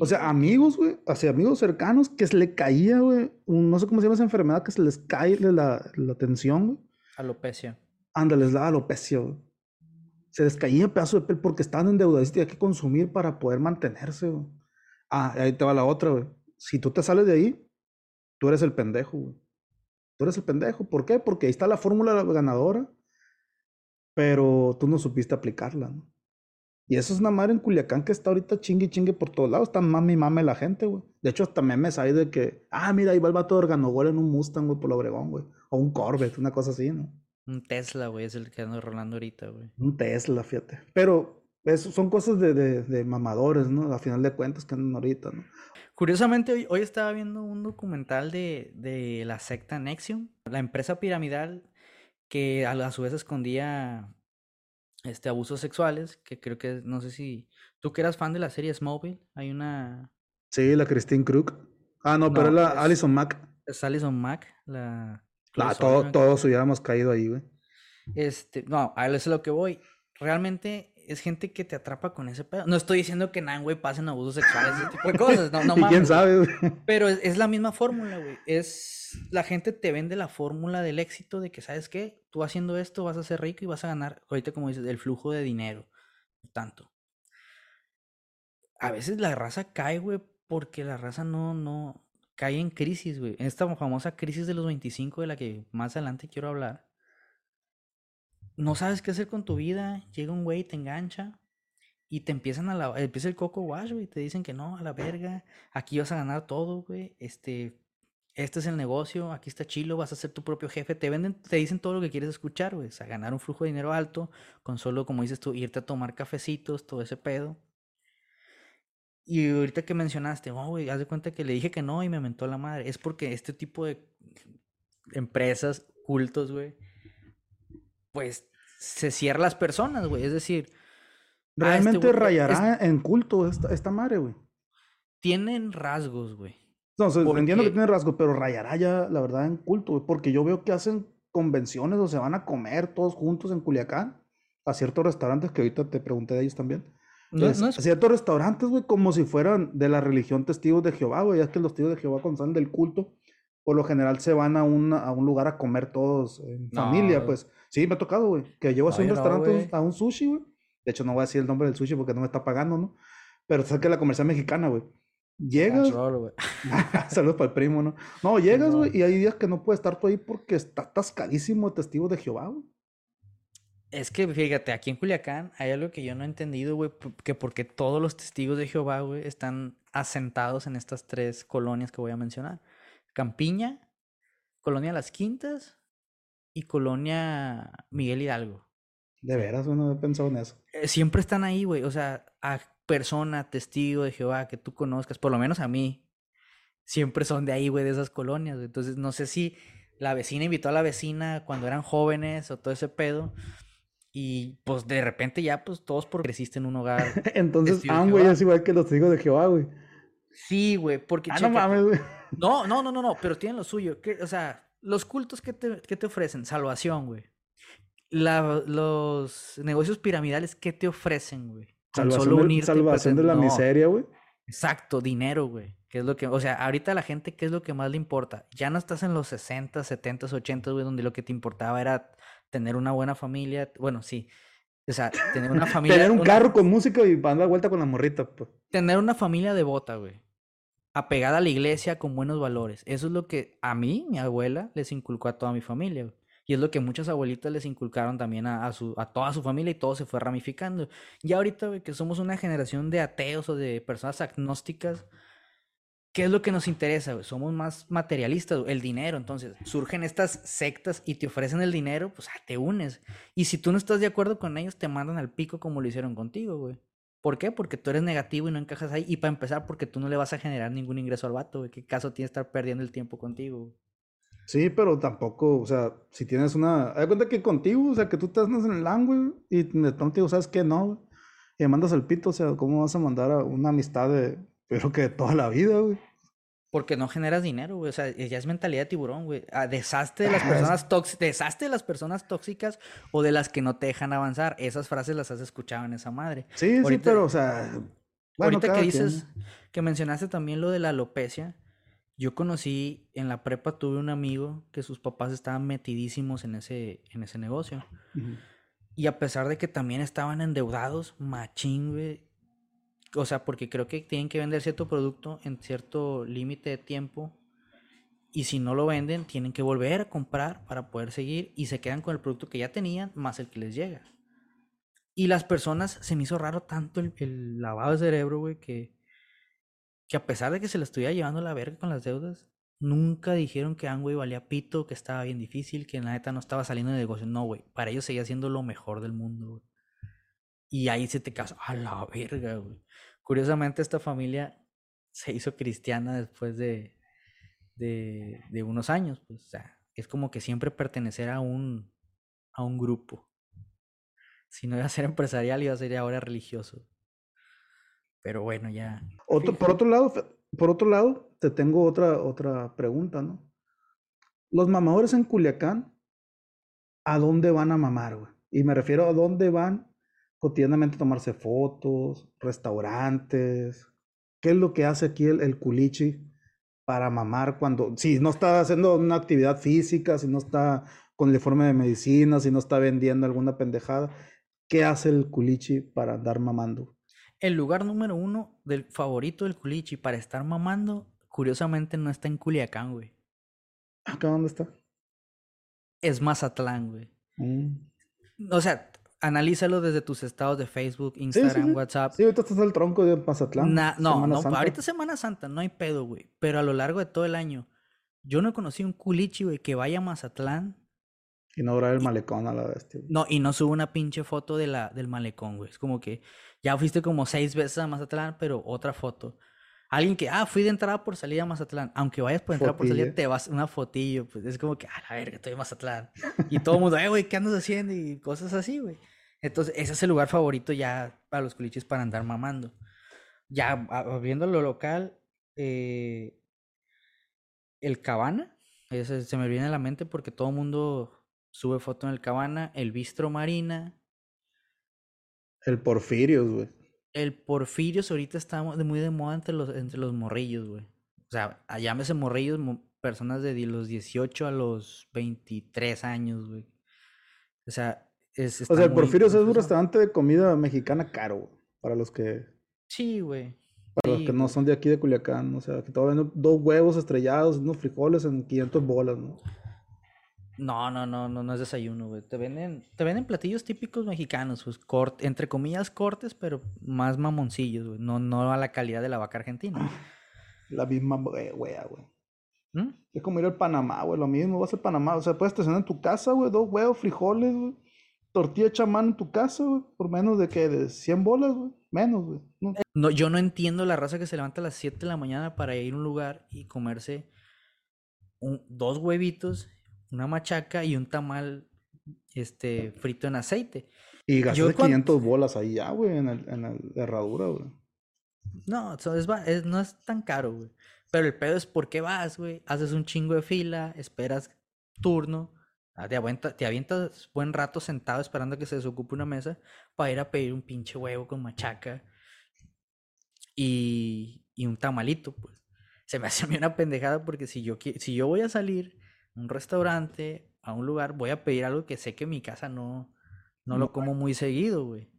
O sea, amigos, güey, hacia amigos cercanos que se le caía, güey, no sé cómo se llama esa enfermedad, que se les cae la, la tensión, güey. Alopecia. Ándale, les da alopecia, güey. Se les caía pedazo de piel porque estaban endeudados y tenían que consumir para poder mantenerse, güey. Ah, ahí te va la otra, güey. Si tú te sales de ahí, tú eres el pendejo, güey. Tú eres el pendejo. ¿Por qué? Porque ahí está la fórmula ganadora, pero tú no supiste aplicarla, ¿no? Y eso es una madre en Culiacán que está ahorita chingue chingue por todos lados. Está mami mame la gente, güey. De hecho, hasta memes hay de que, ah, mira, ahí va el vato de Organogol en un Mustang, güey, por Obregón, güey. O un Corvette, una cosa así, ¿no? Un Tesla, güey, es el que anda rolando ahorita, güey. Un Tesla, fíjate. Pero eso son cosas de, de, mamadores, ¿no? A final de cuentas que andan ahorita, ¿no? Curiosamente, hoy, hoy estaba viendo un documental de, de la secta Nexium, la empresa piramidal que a, a su vez escondía este, abusos sexuales, que creo que, no sé si, tú que eras fan de la serie Smallville, hay una... Sí, la Christine Crook. Ah, no, pero es la Alison Mack. Es Alison Mack, la... Ah, todo, todos hubiéramos caído ahí, güey. Este, no, a eso es lo que voy. Realmente es gente que te atrapa con ese pedo. No estoy diciendo que nan, güey, pasen abusos sexuales, ese tipo de cosas. No, no mames. quién sabe, güey? Pero es, es, la misma fórmula, güey. Es. La gente te vende la fórmula del éxito de que, ¿sabes qué? Tú haciendo esto vas a ser rico y vas a ganar, ahorita como dices, el flujo de dinero. Tanto. A veces la raza cae, güey, porque la raza no, no. cae en crisis, güey. Esta famosa crisis de los 25 de la que más adelante quiero hablar no sabes qué hacer con tu vida, llega un güey, te engancha y te empiezan a la, empieza el coco wash, güey, te dicen que no, a la verga, aquí vas a ganar todo, güey, este, este es el negocio, aquí está chilo, vas a ser tu propio jefe, te venden, te dicen todo lo que quieres escuchar, güey, o sea, ganar un flujo de dinero alto, con solo, como dices tú, irte a tomar cafecitos, todo ese pedo. Y ahorita que mencionaste, oh, güey, haz de cuenta que le dije que no y me mentó la madre. Es porque este tipo de empresas, cultos, güey, pues se cierra las personas, güey. Es decir, ah, este realmente rayará en culto esta, esta madre, güey. Tienen rasgos, güey. No, entiendo que tienen rasgos, pero rayará ya, la verdad, en culto, güey. Porque yo veo que hacen convenciones o se van a comer todos juntos en Culiacán a ciertos restaurantes que ahorita te pregunté de ellos también. A ciertos restaurantes, güey, como si fueran de la religión testigos de Jehová, güey. Ya es que los testigos de Jehová, cuando salen del culto, por lo general se van a, a un lugar a comer todos en familia, pues. Sí, me ha tocado, güey. Que llevo a un restaurante a un sushi, güey. De hecho, no voy a decir el nombre del sushi porque no me está pagando, ¿no? Pero sabes que la comercial mexicana, güey. Llegas. Saludos para el primo, ¿no? No, llegas, güey, y hay días que no puedes estar tú ahí porque está atascadísimo de testigo de Jehová, güey. Es que fíjate, aquí en Culiacán hay algo que yo no he entendido, güey, que porque todos los testigos de Jehová, güey, están asentados en estas tres colonias que voy a mencionar. Campiña, Colonia Las Quintas y Colonia Miguel Hidalgo. De veras, uno he pensado en eso. Eh, siempre están ahí, güey. O sea, a persona, testigo de Jehová que tú conozcas, por lo menos a mí, siempre son de ahí, güey, de esas colonias. Entonces, no sé si la vecina invitó a la vecina cuando eran jóvenes o todo ese pedo. Y pues de repente ya, pues todos por creciste en un hogar. Entonces, ah, güey, es igual que los testigos de Jehová, güey. Sí, güey, porque. Ah, no mames, güey. No, no, no, no, no, pero tienen lo suyo. o sea, los cultos que te, te ofrecen, salvación, güey. los negocios piramidales, ¿qué te ofrecen, güey? Salvación, de, salvación de la miseria, güey. Exacto, dinero, güey. ¿Qué es lo que, o sea, ahorita a la gente, ¿qué es lo que más le importa? Ya no estás en los 60, 70, 80, güey, donde lo que te importaba era tener una buena familia. Bueno, sí. O sea, tener una familia. tener un carro con música y dar la vuelta con la morrita, pues. Tener una familia devota, güey apegada a la iglesia con buenos valores. Eso es lo que a mí, mi abuela, les inculcó a toda mi familia. Y es lo que muchas abuelitas les inculcaron también a, su, a toda su familia y todo se fue ramificando. Y ahorita que somos una generación de ateos o de personas agnósticas, ¿qué es lo que nos interesa? Somos más materialistas, el dinero. Entonces surgen estas sectas y te ofrecen el dinero, pues ah, te unes. Y si tú no estás de acuerdo con ellos, te mandan al pico como lo hicieron contigo, güey. ¿Por qué? Porque tú eres negativo y no encajas ahí. Y para empezar, porque tú no le vas a generar ningún ingreso al vato, güey. ¿Qué caso tiene estar perdiendo el tiempo contigo? Sí, pero tampoco, o sea, si tienes una. Hay cuenta que contigo, o sea, que tú estás en el ángulo y de pronto ¿sabes qué? No, Y me mandas el pito, o sea, ¿cómo vas a mandar a una amistad de. Pero que de toda la vida, güey? Porque no generas dinero, güey. O sea, ya es mentalidad de tiburón, güey. Ah, deshazte de las personas tóxicas, deshazte de las personas tóxicas o de las que no te dejan avanzar. Esas frases las has escuchado en esa madre. Sí, sí, pero, o sea. ahorita que dices, que mencionaste también lo de la alopecia. Yo conocí, en la prepa tuve un amigo que sus papás estaban metidísimos en ese, en ese negocio. Y a pesar de que también estaban endeudados, machín, güey, o sea, porque creo que tienen que vender cierto producto en cierto límite de tiempo. Y si no lo venden, tienen que volver a comprar para poder seguir y se quedan con el producto que ya tenían más el que les llega. Y las personas, se me hizo raro tanto el, lavado de cerebro, güey, que, que a pesar de que se le estuviera llevando la verga con las deudas, nunca dijeron que Angway valía pito, que estaba bien difícil, que la neta no estaba saliendo de negocio. No, güey, para ellos seguía siendo lo mejor del mundo, güey. Y ahí se te casó. A la verga, güey. Curiosamente, esta familia se hizo cristiana después de, de, unos años. Pues, o sea, es como que siempre pertenecer a un, a un grupo. Si no iba a ser empresarial, iba a ser ahora religioso. Pero bueno, ya. Otro, por otro lado, por otro lado, te tengo otra, otra pregunta, ¿no? Los mamadores en Culiacán, ¿a dónde van a mamar, güey? Y me refiero a dónde van cotidianamente tomarse fotos, restaurantes. ¿Qué es lo que hace aquí el, culichi para mamar cuando, si no está haciendo una actividad física, si no está con el informe de medicina, si no está vendiendo alguna pendejada? ¿Qué hace el culichi para andar mamando? El lugar número uno del favorito del culichi para estar mamando, curiosamente no está en Culiacán, güey. ¿Acá dónde está? Es Mazatlán, güey. Mm. O sea, analízalo desde tus estados de Facebook, Instagram, WhatsApp. Sí, ahorita estás el tronco de Mazatlán. no, no, ahorita Semana Santa, no hay pedo, güey. Pero a lo largo de todo el año, yo no he conocido un culichi, güey, que vaya a Mazatlán. Y no grabe el malecón a la vez, No, y no sube una pinche foto de la, del malecón, güey. Es como que ya fuiste como seis veces a Mazatlán, pero otra foto. Alguien que, ah, fui de entrada por salida a Mazatlán. Aunque vayas por entrada por salida, te vas una fotillo. Pues es como que, ah, la verga, estoy en Mazatlán. Y todo el mundo, eh, güey, ¿qué andas haciendo? Y cosas así, güey. Entonces, ese es el lugar favorito ya para los culiches para andar mamando. Ya viendo lo local, eh, el Cabana, ese se me viene a la mente porque todo el mundo sube foto en el Cabana, el Bistro Marina. El Porfirios, güey. El Porfirios ahorita está muy de moda entre los, entre los morrillos, güey. O sea, llámese morrillos, personas de los 18 a los 23 años, güey. O sea, o sea, el Porfirios es un restaurante de comida mexicana caro, para los que... Sí, güey. Para los que no son de aquí de Culiacán, o sea, que venden dos huevos estrellados, unos frijoles en 500 bolas, ¿no? No, no, no, no, no es desayuno, güey. Te venden, te venden platillos típicos mexicanos, pues, entre comillas cortes, pero más mamoncillos, güey. No, no a la calidad de la vaca argentina. La misma wea, güey. ¿Mm? Es como ir al Panamá, güey, lo mismo, vas al Panamá. O sea, puedes estacionar en tu casa, güey, dos huevos, frijoles, güey tortilla hecha en tu casa, güey, por menos de que de 100 bolas, güey, menos, güey. No. yo no entiendo la raza que se levanta a las 7 de la mañana para ir a un lugar y comerse un, dos huevitos, una machaca y un tamal este frito en aceite. Y gastas 500 bolas ahí ya, güey, en, el, en la herradura, güey. No, es, no es tan caro, güey. Pero el pedo es por qué vas, güey. Haces un chingo de fila, esperas turno Ah, te, avientas, buen rato sentado esperando a que se desocupe una mesa para ir a pedir un pinche huevo con machaca y, y un tamalito, pues. Se me hace a mí una pendejada porque si yo, si yo voy a salir un restaurante, a un lugar, voy a pedir algo que sé que en mi casa no, no, lo como muy seguido, güey.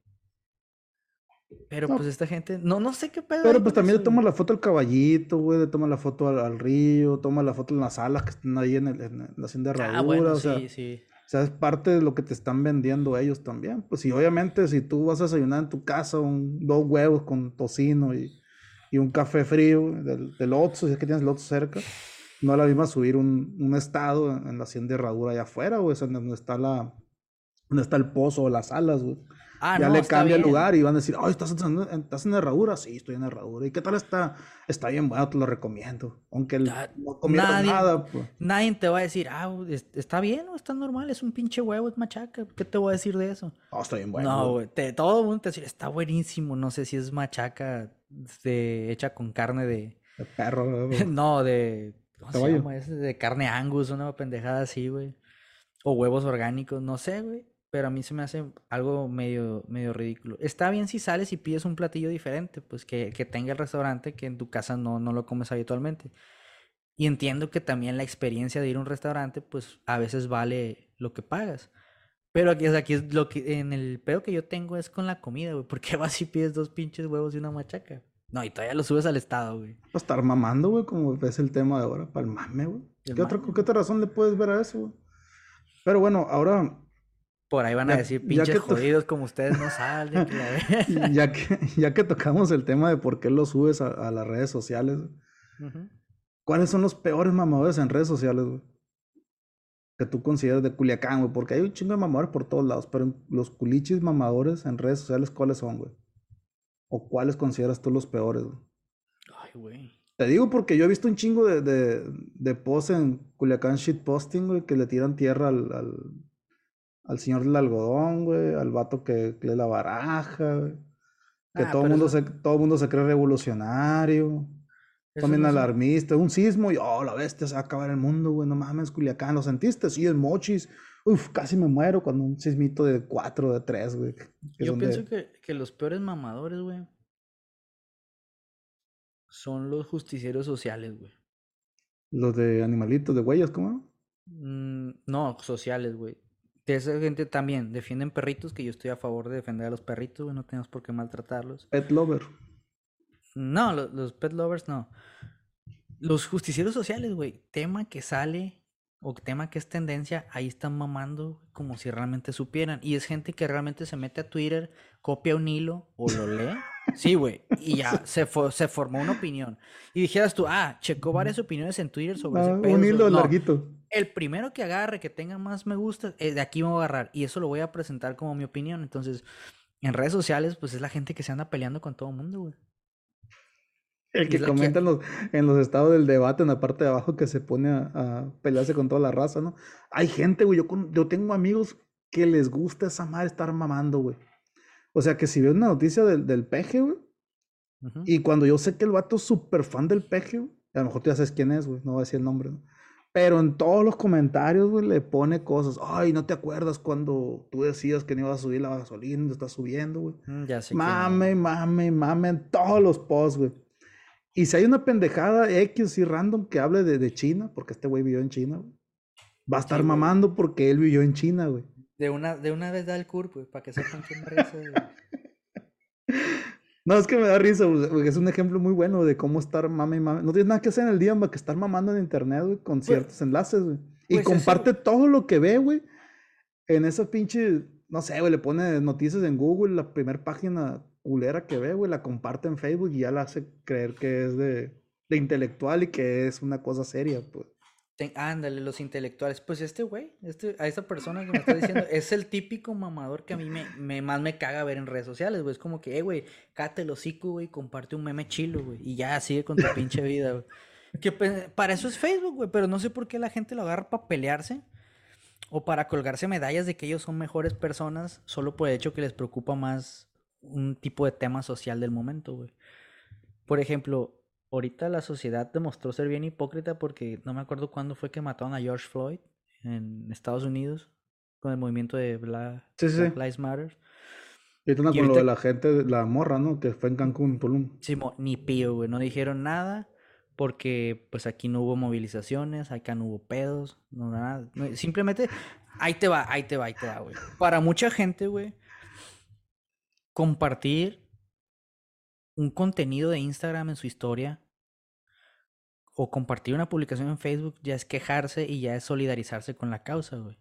Pero pues esta gente, no, no sé qué pedo. Pero pues también le tomas la foto al caballito, güey, le tomas la foto al, río, tomas la foto en las alas que están ahí en, el, en la hacienda de ah, o sea, sí, sí. O sea, es parte de lo que te están vendiendo ellos también. Pues sí, obviamente, si tú vas a desayunar en tu casa un, dos huevos con tocino y, y un café frío del, del Otso, si es que tienes el Otso cerca, no la misma subir un, un estado en, la hacienda de herradura allá afuera, güey, o donde está la, donde está el pozo o las alas, güey. Ah, ya le cambia el lugar y van a decir, ay, ¿estás en, ¿estás en herradura? Sí, estoy en herradura. ¿Y qué tal está? Está bien bueno, te lo recomiendo. Aunque no comieras nada. Pues. Nadie te va a decir, ah, está bien o está normal, es un pinche huevo, es machaca. ¿Qué te voy a decir de eso? No, está bien bueno. No, güey, todo el mundo te va a decir, está buenísimo. No sé si es machaca de, hecha con carne de, De perro, güey. no, de. ¿Cómo se Caballo. llama ese? De carne angus, una pendejada así, güey. O huevos orgánicos, no sé, güey. Pero a mí se me hace algo medio, medio ridículo. Está bien si sales y pides un platillo diferente, pues que, que tenga el restaurante que en tu casa no, no lo comes habitualmente. Y entiendo que también la experiencia de ir a un restaurante, pues a veces vale lo que pagas. Pero aquí, o sea, aquí es lo que, en el pedo que yo tengo es con la comida, güey. ¿Por qué vas y pides dos pinches huevos y una machaca? No, y todavía lo subes al estado, güey. Para estar mamando, güey, como es el tema de ahora, para el mame, güey. ¿Qué. ¿Qué otra razón le puedes ver a eso, güey? Pero bueno, ahora, Por ahí van a decir, pinches jodidos como ustedes no salen. que la ve-". ya que, ya que tocamos el tema de por qué lo subes a, a las redes sociales, Ujú. ¿cuáles son los peores mamadores en redes sociales, güey? Que tú consideras de Culiacán, güey, porque hay un chingo de mamadores por todos lados, pero los culichis mamadores en redes sociales, ¿cuáles son, güey? ¿O cuáles consideras tú los peores, güey? Ay, güey. Te digo porque yo he visto un chingo de, de, de posts en Culiacán shitposting, güey, que le tiran tierra al, al, al señor del algodón, güey, al vato que, lee la baraja, güey. Que Ah, todo mundo eso- se, todo mundo se cree revolucionario. También no alarmista, un sismo y oh, la bestia se va a acabar el mundo, güey, no mames, Culiacán, ¿lo sentiste? Sí, en Mochis. Uf, casi me muero cuando un sismito de cuatro, de tres, güey. que Yo de- pienso que, que los peores mamadores, güey, son los justicieros sociales, güey. Los de animalitos, de huellas, ¿cómo? Mm, no, sociales, güey. De esa gente también defienden perritos, que yo estoy a favor de defender a los perritos, güey, no tenemos por qué maltratarlos. Pet lover. No, lo- los, pet lovers no. Los justicieros sociales, güey. Tema que sale o tema que es tendencia, ahí están mamando como si realmente supieran. Y es gente que realmente se mete a Twitter, copia un hilo o lo lee. Sí, güey. Y ya se, fo- se formó una opinión. Y dijeras tú, ah, checó varias opiniones en Twitter sobre ese Ah, pedo. un hilo No, larguito. el primero que agarre, que tenga más me gusta, eh, de aquí me voy a agarrar. Y eso lo voy a presentar como mi opinión. Entonces, en redes sociales, pues es la gente que se anda peleando con todo el mundo, güey. El que que- comenta en los, en los estados del debate, en la parte de abajo, que se pone a, a pelearse con toda la raza, ¿no? Hay gente, güey, yo, con- yo tengo amigos que les gusta esa madre estar mamando, güey. O sea, que si ven una noticia del, del peje, güey, Ujú. y cuando yo sé que el vato es súper fan del peje, güey, a lo mejor tú ya sabes quién es, güey, no voy a decir el nombre, ¿no? Pero en todos los comentarios, güey, le pone cosas. Ay, ¿no te acuerdas cuando tú decías que no ibas a subir la gasolina y te está subiendo, güey? Mm, Ya sé. Mame, mame, mame en todos los posts, güey. Y si hay una pendejada X y random que hable de, de China, porque este güey vivió en China, güey, va a estar mamando porque él vivió en China, güey. De una, de una vez da el CURP, güey, para que sepan quién merece. güey. No, es que me da risa, güey, porque es un ejemplo muy bueno de cómo estar mame y mame. No tienes nada que hacer en el día más que estar mamando en internet, güey, con ciertos enlaces, güey. Y pues eso- comparte todo lo que ve, güey, en esa pinche, no sé, güey, le pone noticias en Google, la primera página culera que ve, güey, la comparte en Facebook y ya la hace creer que es de, de intelectual y que es una cosa seria, pues. Ten- ándale, los intelectuales. Pues este güey, este, a esta persona que me está diciendo, es el típico mamador que a mí me, me- más me caga ver en redes sociales, güey. Es como que, eh, güey, cállate el hocico, güey, comparte un meme chilo, güey. Y ya sigue con tu pinche vida, güey. Que pe- para eso es Facebook, güey, pero no sé por qué la gente lo agarra para pelearse o para colgarse medallas de que ellos son mejores personas solo por el hecho que les preocupa más un tipo de tema social del momento, güey. Por ejemplo, ahorita la sociedad demostró ser bien hipócrita porque no me acuerdo cuándo fue que mataron a George Floyd en Estados Unidos con el movimiento de Bla- Sí, sí, Black sí. Lives Matter. Y ahorita con lo ahorita- de la gente, la morra, ¿no? Que fue en Cancún, Tulum. Simo, ni pío, güey. No dijeron nada porque pues aquí no hubo movilizaciones, acá no hubo pedos, no nada. simplemente ahí te va, ahí te va, ahí te va, güey. Para mucha gente, güey, compartir un contenido de Instagram en su historia o compartir una publicación en Facebook ya es quejarse y ya es solidarizarse con la causa, güey.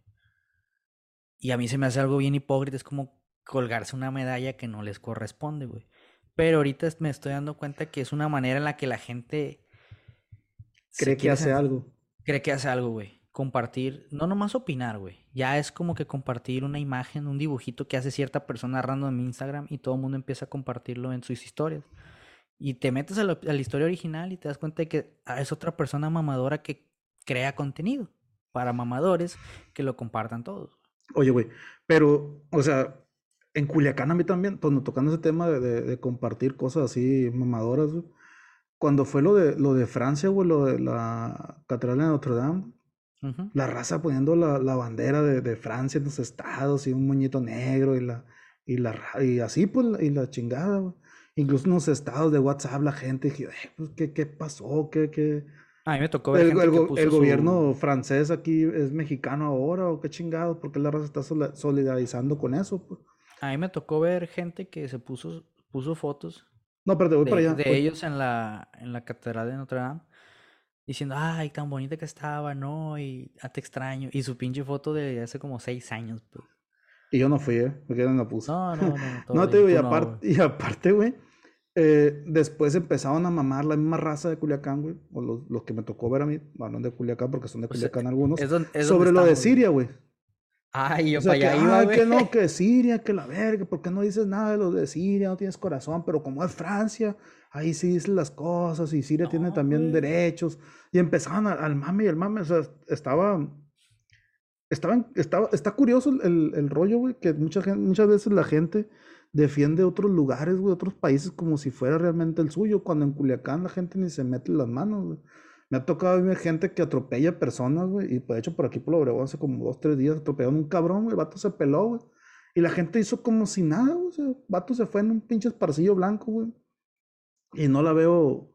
Y a mí se me hace algo bien hipócrita, es como colgarse una medalla que no les corresponde, güey. Pero ahorita me estoy dando cuenta que es una manera en la que la gente Cree que hace algo. Cree que hace algo, güey. Compartir, no nomás opinar, güey. Ya es como que compartir una imagen, un dibujito que hace cierta persona random en Instagram y todo el mundo empieza a compartirlo en sus historias. Y te metes a, lo- a la historia original y te das cuenta de que ah, es otra persona mamadora que crea contenido para mamadores que lo compartan todos. Oye, güey, pero, o sea, en Culiacán a mí también, cuando tocando ese tema de, de- compartir cosas así mamadoras, cuando fue lo de, lo de Francia, güey, lo de la Catedral de Notre Dame, Ujú. la raza poniendo la, la bandera de, de Francia en los estados y un moñito negro y la, y la, y así, pues, y la chingada, güey. Incluso en los estados de WhatsApp la gente dije, "Eh, pues, ¿qué, qué pasó? ¿Qué, qué? A mí me tocó ver El, gente el que puso el su- gobierno francés aquí es mexicano ahora o qué chingado, porque la raza está solidarizando con eso, pues? A mí me tocó ver gente que se puso, puso fotos No, pero te voy de, para allá. de voy- ellos en la, en la catedral de Notre Dame, diciendo, ay, tan bonita que estaba, ¿no? Y ah, te extraño. Y su pinche foto de hace como seis años, pues. Y yo no fui, ¿eh? Porque yo no la puse. No, no, no, no, te digo, y, no, güey. y aparte, güey, eh, después empezaron a mamar la misma raza de Culiacán, güey, o los, los que me tocó ver a mí, bueno, de Culiacán porque son de Culiacán algunos, Es donde, es donde sobre lo de. Siria, güey. Ay, yo O sea, para que, allá iba, ay, güey. que no, que Siria, que la verga, ¿por qué no dices nada de lo de Siria? No tienes corazón, pero como es Francia, ahí sí dices las cosas, y Siria tiene también güey. derechos, y empezaban a- al mame y al mame, o sea, estaba, estaba, estaba, está curioso el, el- el rollo, güey, que mucha gente, muchas veces la gente defiende otros lugares, güey, otros países como si fuera realmente el suyo, cuando en Culiacán la gente ni se mete las manos, güey. Me ha tocado ver gente que atropella personas, güey, y pues, de hecho por aquí por Obregón hace como dos, tres días atropellaron un cabrón, güey, el vato se peló, güey. Y la gente hizo como si nada, güey, o sea, el vato se fue en un pinche esparcillo blanco, güey. Y no la veo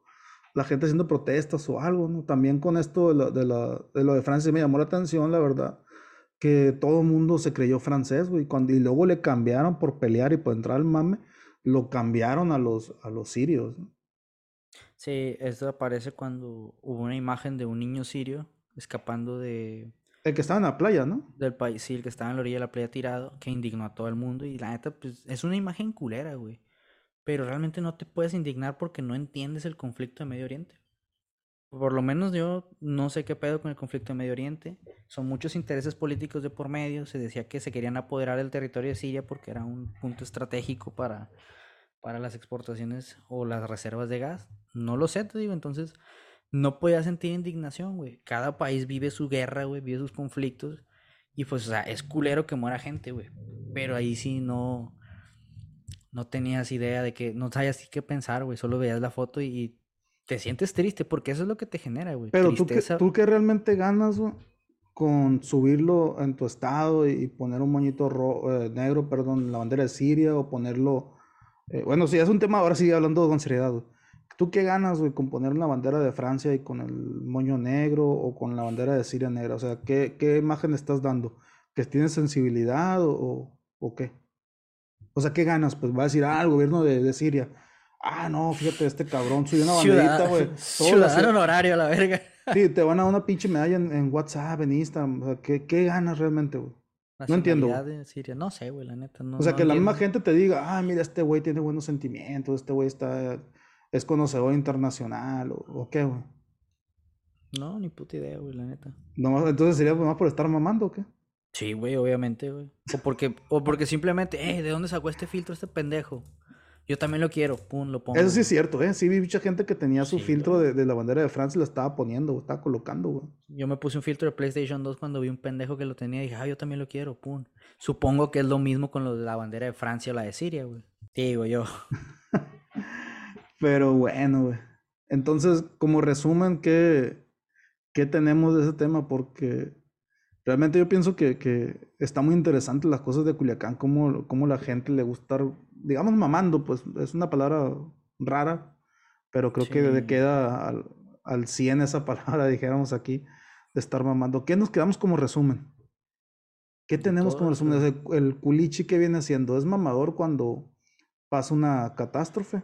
la gente haciendo protestas o algo, ¿no? También con esto de, la- de, la- de lo de Francia me llamó la atención, la verdad, que todo el mundo se creyó francés, güey, cuando, y luego le cambiaron por pelear y por entrar al mame, lo cambiaron a los, a los sirios, ¿no? Sí, esto aparece cuando hubo una imagen de un niño sirio escapando de, El que estaba en la playa, ¿no? del país, sí, el que estaba en la orilla de la playa tirado, que indignó a todo el mundo. Y la neta, pues, es una imagen culera, güey. Pero realmente no te puedes indignar porque no entiendes el conflicto de Medio Oriente. Por lo menos yo no sé qué pedo con el conflicto de Medio Oriente. Son muchos intereses políticos de por medio. Se decía que se querían apoderar del territorio de Siria porque era un punto estratégico para, para las exportaciones o las reservas de gas. No lo sé, te digo. Entonces, no podía sentir indignación, güey. Cada país vive su guerra, güey, vive sus conflictos. Y pues, o sea, es culero que muera gente, güey. Pero ahí sí no, no tenías idea de que, no sabías qué pensar, güey. Solo veías la foto y, y te sientes triste porque eso es lo que te genera, güey. Pero tú que, tú que realmente ganas, güey, con subirlo en tu estado y, y poner un moñito ro- eh, negro, perdón, la bandera de Siria o ponerlo, eh, bueno, sí, es un tema, ahora sí hablando con seriedad, güey. ¿Tú qué ganas, güey, con poner una bandera de Francia y con el moño negro o con la bandera de Siria negra? O sea, ¿qué, qué imagen estás dando? ¿Que tienes sensibilidad o, o, qué? O sea, ¿qué ganas? Pues va a decir, ah, el gobierno de, de Siria. Ah, no, fíjate, este cabrón subió una banderita, güey. Ciudadano ciudad- honorario, la verga. Sí, te van a dar una pinche medalla en, en WhatsApp, en Instagram. O sea, ¿qué, qué ganas realmente, güey? No entiendo, de Siria. No sé, güey, la neta. No, O sea, no que la misma gente te diga, ah, mira, este güey tiene buenos sentimientos, este güey está, es conocedor internacional, o, o qué, güey. No, ni puta idea, güey, la neta. Nomás- entonces sería nomás por estar mamando, ¿o qué? Sí, güey, obviamente, güey. O porque, o porque simplemente, eh, ¿de dónde sacó este filtro este pendejo? Yo también lo quiero, pum, lo pongo. Eso sí es cierto, ¿eh? Sí vi mucha gente que tenía su Sí, filtro de, de la bandera de Francia y la estaba poniendo, estaba colocando, güey. Yo me puse un filtro de PlayStation 2 cuando vi un pendejo que lo tenía y dije, ah, yo también lo quiero, pum. Supongo que es lo mismo con lo de la bandera de Francia o la de Siria, güey. Digo yo. Pero bueno, güey. Entonces, como resumen, ¿qué, qué tenemos de ese tema? Porque realmente yo pienso que, que está muy interesante las cosas de Culiacán, cómo, cómo la gente le gusta estar, digamos, mamando, pues es una palabra rara, pero creo que le Sí. queda al, al 100 esa palabra, dijéramos aquí, de estar mamando. ¿Qué nos quedamos como resumen? ¿Qué tenemos como resumen? Sea, El, culichi que viene haciendo, ¿es mamador cuando pasa una catástrofe?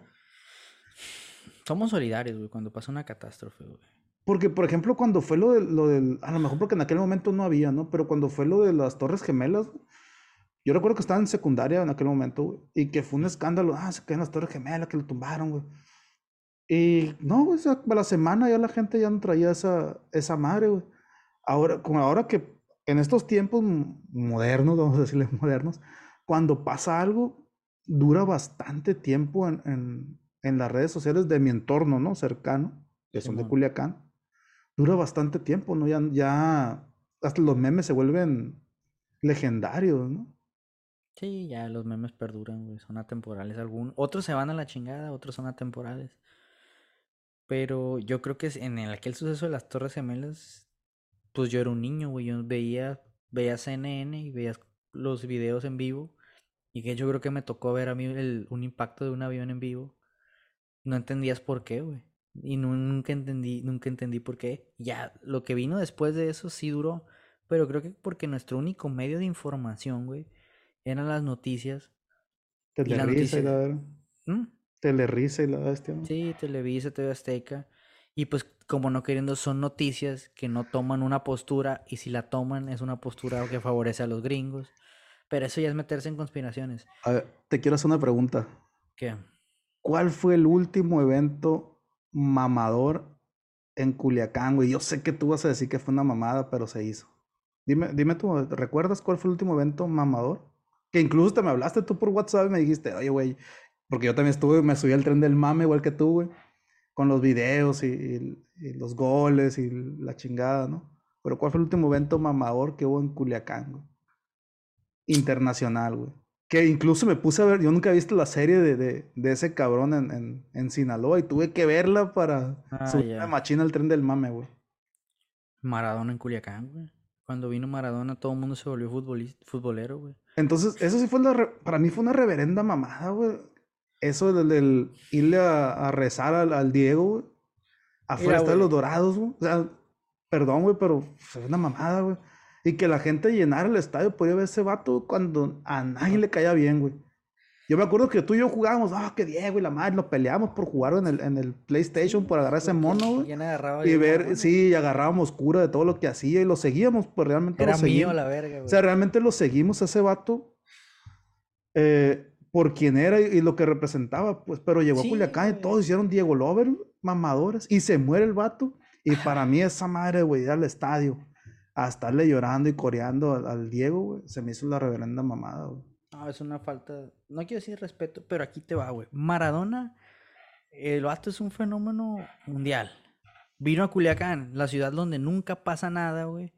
Somos solidarios, güey, cuando pasa una catástrofe, güey. Porque, por ejemplo, cuando fue lo, de, lo del, a lo mejor porque en aquel momento no había, ¿no? Pero cuando fue lo de las Torres Gemelas, güey, yo recuerdo que estaba en secundaria en aquel momento, güey, y que fue un escándalo, ah, se caen las Torres Gemelas, que lo tumbaron, güey. Y no, güey, a la semana ya la gente ya no traía esa, esa madre, güey. Ahora, como ahora que en estos tiempos modernos, vamos a decirle modernos, cuando pasa algo, dura bastante tiempo en, en, en las redes sociales de mi entorno, ¿no? Cercano, que son de Simón. Culiacán. Dura bastante tiempo, ¿no? Ya, ya hasta los memes se vuelven legendarios, ¿no? Sí, ya los memes perduran, güey, son atemporales. Algún... Otros se van a la chingada, otros son atemporales. Pero yo creo que en aquel suceso de las Torres Gemelas, pues yo era un niño, güey. Yo veía, veía CNN y veía los videos en vivo. Y que yo creo que me tocó ver a mí el, un impacto de un avión en vivo. No entendías por qué, güey. Y nunca entendí, nunca entendí por qué. Ya, lo que vino después de eso sí duró. Pero creo que porque nuestro único medio de información, güey, eran las noticias. Telerisa y la verdad. ¿Mm? Telerisa y la bestia. Sí, Televisa, TV Azteca. Y pues como no queriendo son noticias que no toman una postura y si la toman es una postura que favorece a los gringos. Pero eso ya es meterse en conspiraciones. A ver, te quiero hacer una pregunta. ¿Qué? ¿Cuál fue el último evento mamador en Culiacán, güey? Yo sé que tú vas a decir que fue una mamada, pero se hizo. Dime, dime tú, ¿recuerdas cuál fue el último evento mamador? Que incluso te me hablaste tú por WhatsApp y me dijiste, oye, güey, porque yo también estuve, me subí al tren del mame igual que tú, güey, con los videos y, los goles y la chingada, ¿no? Pero ¿cuál fue el último evento mamador que hubo en Culiacán, güey? Internacional, güey. Que incluso me puse a ver, yo nunca he visto la serie de, de, de ese cabrón en, en, en, Sinaloa y tuve que verla para ah, subir la machina al tren del mame, güey. Maradona en Culiacán, güey. Cuando vino Maradona todo el mundo se volvió futbolero, güey. Entonces, eso sí fue la para mí fue una reverenda mamada, güey. Eso del, irle a, rezar al, Diego, güey. Afuera de los dorados, güey. O sea, perdón, güey, pero fue una mamada, güey. Y que la gente llenara el estadio podía ver ese vato cuando a nadie le caía bien, güey. Yo me acuerdo que tú y yo jugábamos, ah, que Diego y la madre, nos peleábamos por jugar en el, en el PlayStation, por agarrar ese mono, güey. Y ver, sí, y agarrábamos cura de todo lo que hacía y lo seguíamos, pues realmente Era lo mío la verga, güey. O sea, realmente lo seguimos a ese vato eh, por quien era y, lo que representaba, pues, pero llegó a Culiacán y todos hicieron Diego Lover, mamadores, y se muere el vato. Y para mí esa madre, güey, ir al estadio a estarle llorando y coreando al, Diego, güey, se me hizo la reverenda mamada, güey. No, es una falta, no quiero decir respeto, pero aquí te va, güey. Maradona, el vato es un fenómeno mundial. Vino a Culiacán, la ciudad donde nunca pasa nada, güey.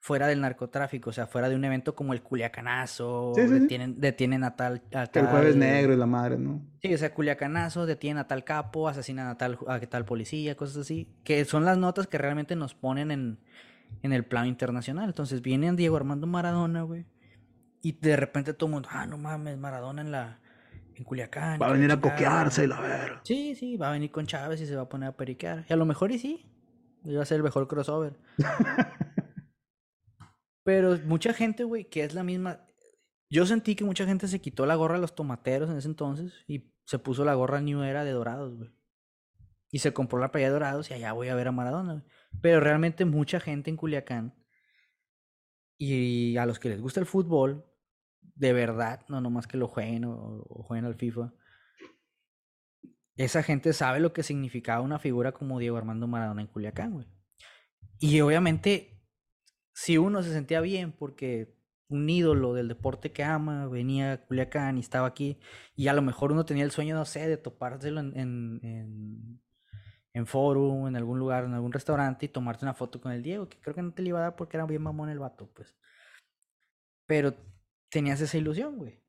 Fuera del narcotráfico, o sea, fuera de un evento como el Culiacanazo, detienen, detienen a tal, El jueves negro y la madre, ¿no? Sí, o sea, Culiacanazo, detienen a tal capo, asesinan a tal, a tal policía, cosas así. Que son las notas que realmente nos ponen en, en el plano internacional. Entonces viene Diego Armando Maradona, güey. Y de repente todo el mundo, ah, no mames, Maradona en la en Culiacán. Va a venir a coquearse la ver. Sí, sí, va a venir con Chávez y se va a poner a periquear. Y a lo mejor y sí. Iba a ser el mejor crossover. Pero mucha gente, güey, que es la misma. Yo sentí que mucha gente se quitó la gorra a los tomateros en ese entonces y se puso la gorra New Era de Dorados, güey. Y se compró la playa de Dorados y allá voy a ver a Maradona, güey. Pero realmente mucha gente en Culiacán y a los que les gusta el fútbol, de verdad, no nomás que lo jueguen o, jueguen al FIFA, esa gente sabe lo que significaba una figura como Diego Armando Maradona en Culiacán, güey. Y obviamente, si uno se sentía bien porque un ídolo del deporte que ama venía a Culiacán y estaba aquí, y a lo mejor uno tenía el sueño, no sé, de topárselo en en forum, en algún lugar, en algún restaurante y tomarte una foto con el Diego, que creo que no te le iba a dar porque era bien mamón el vato, pues. Pero tenías esa ilusión, güey.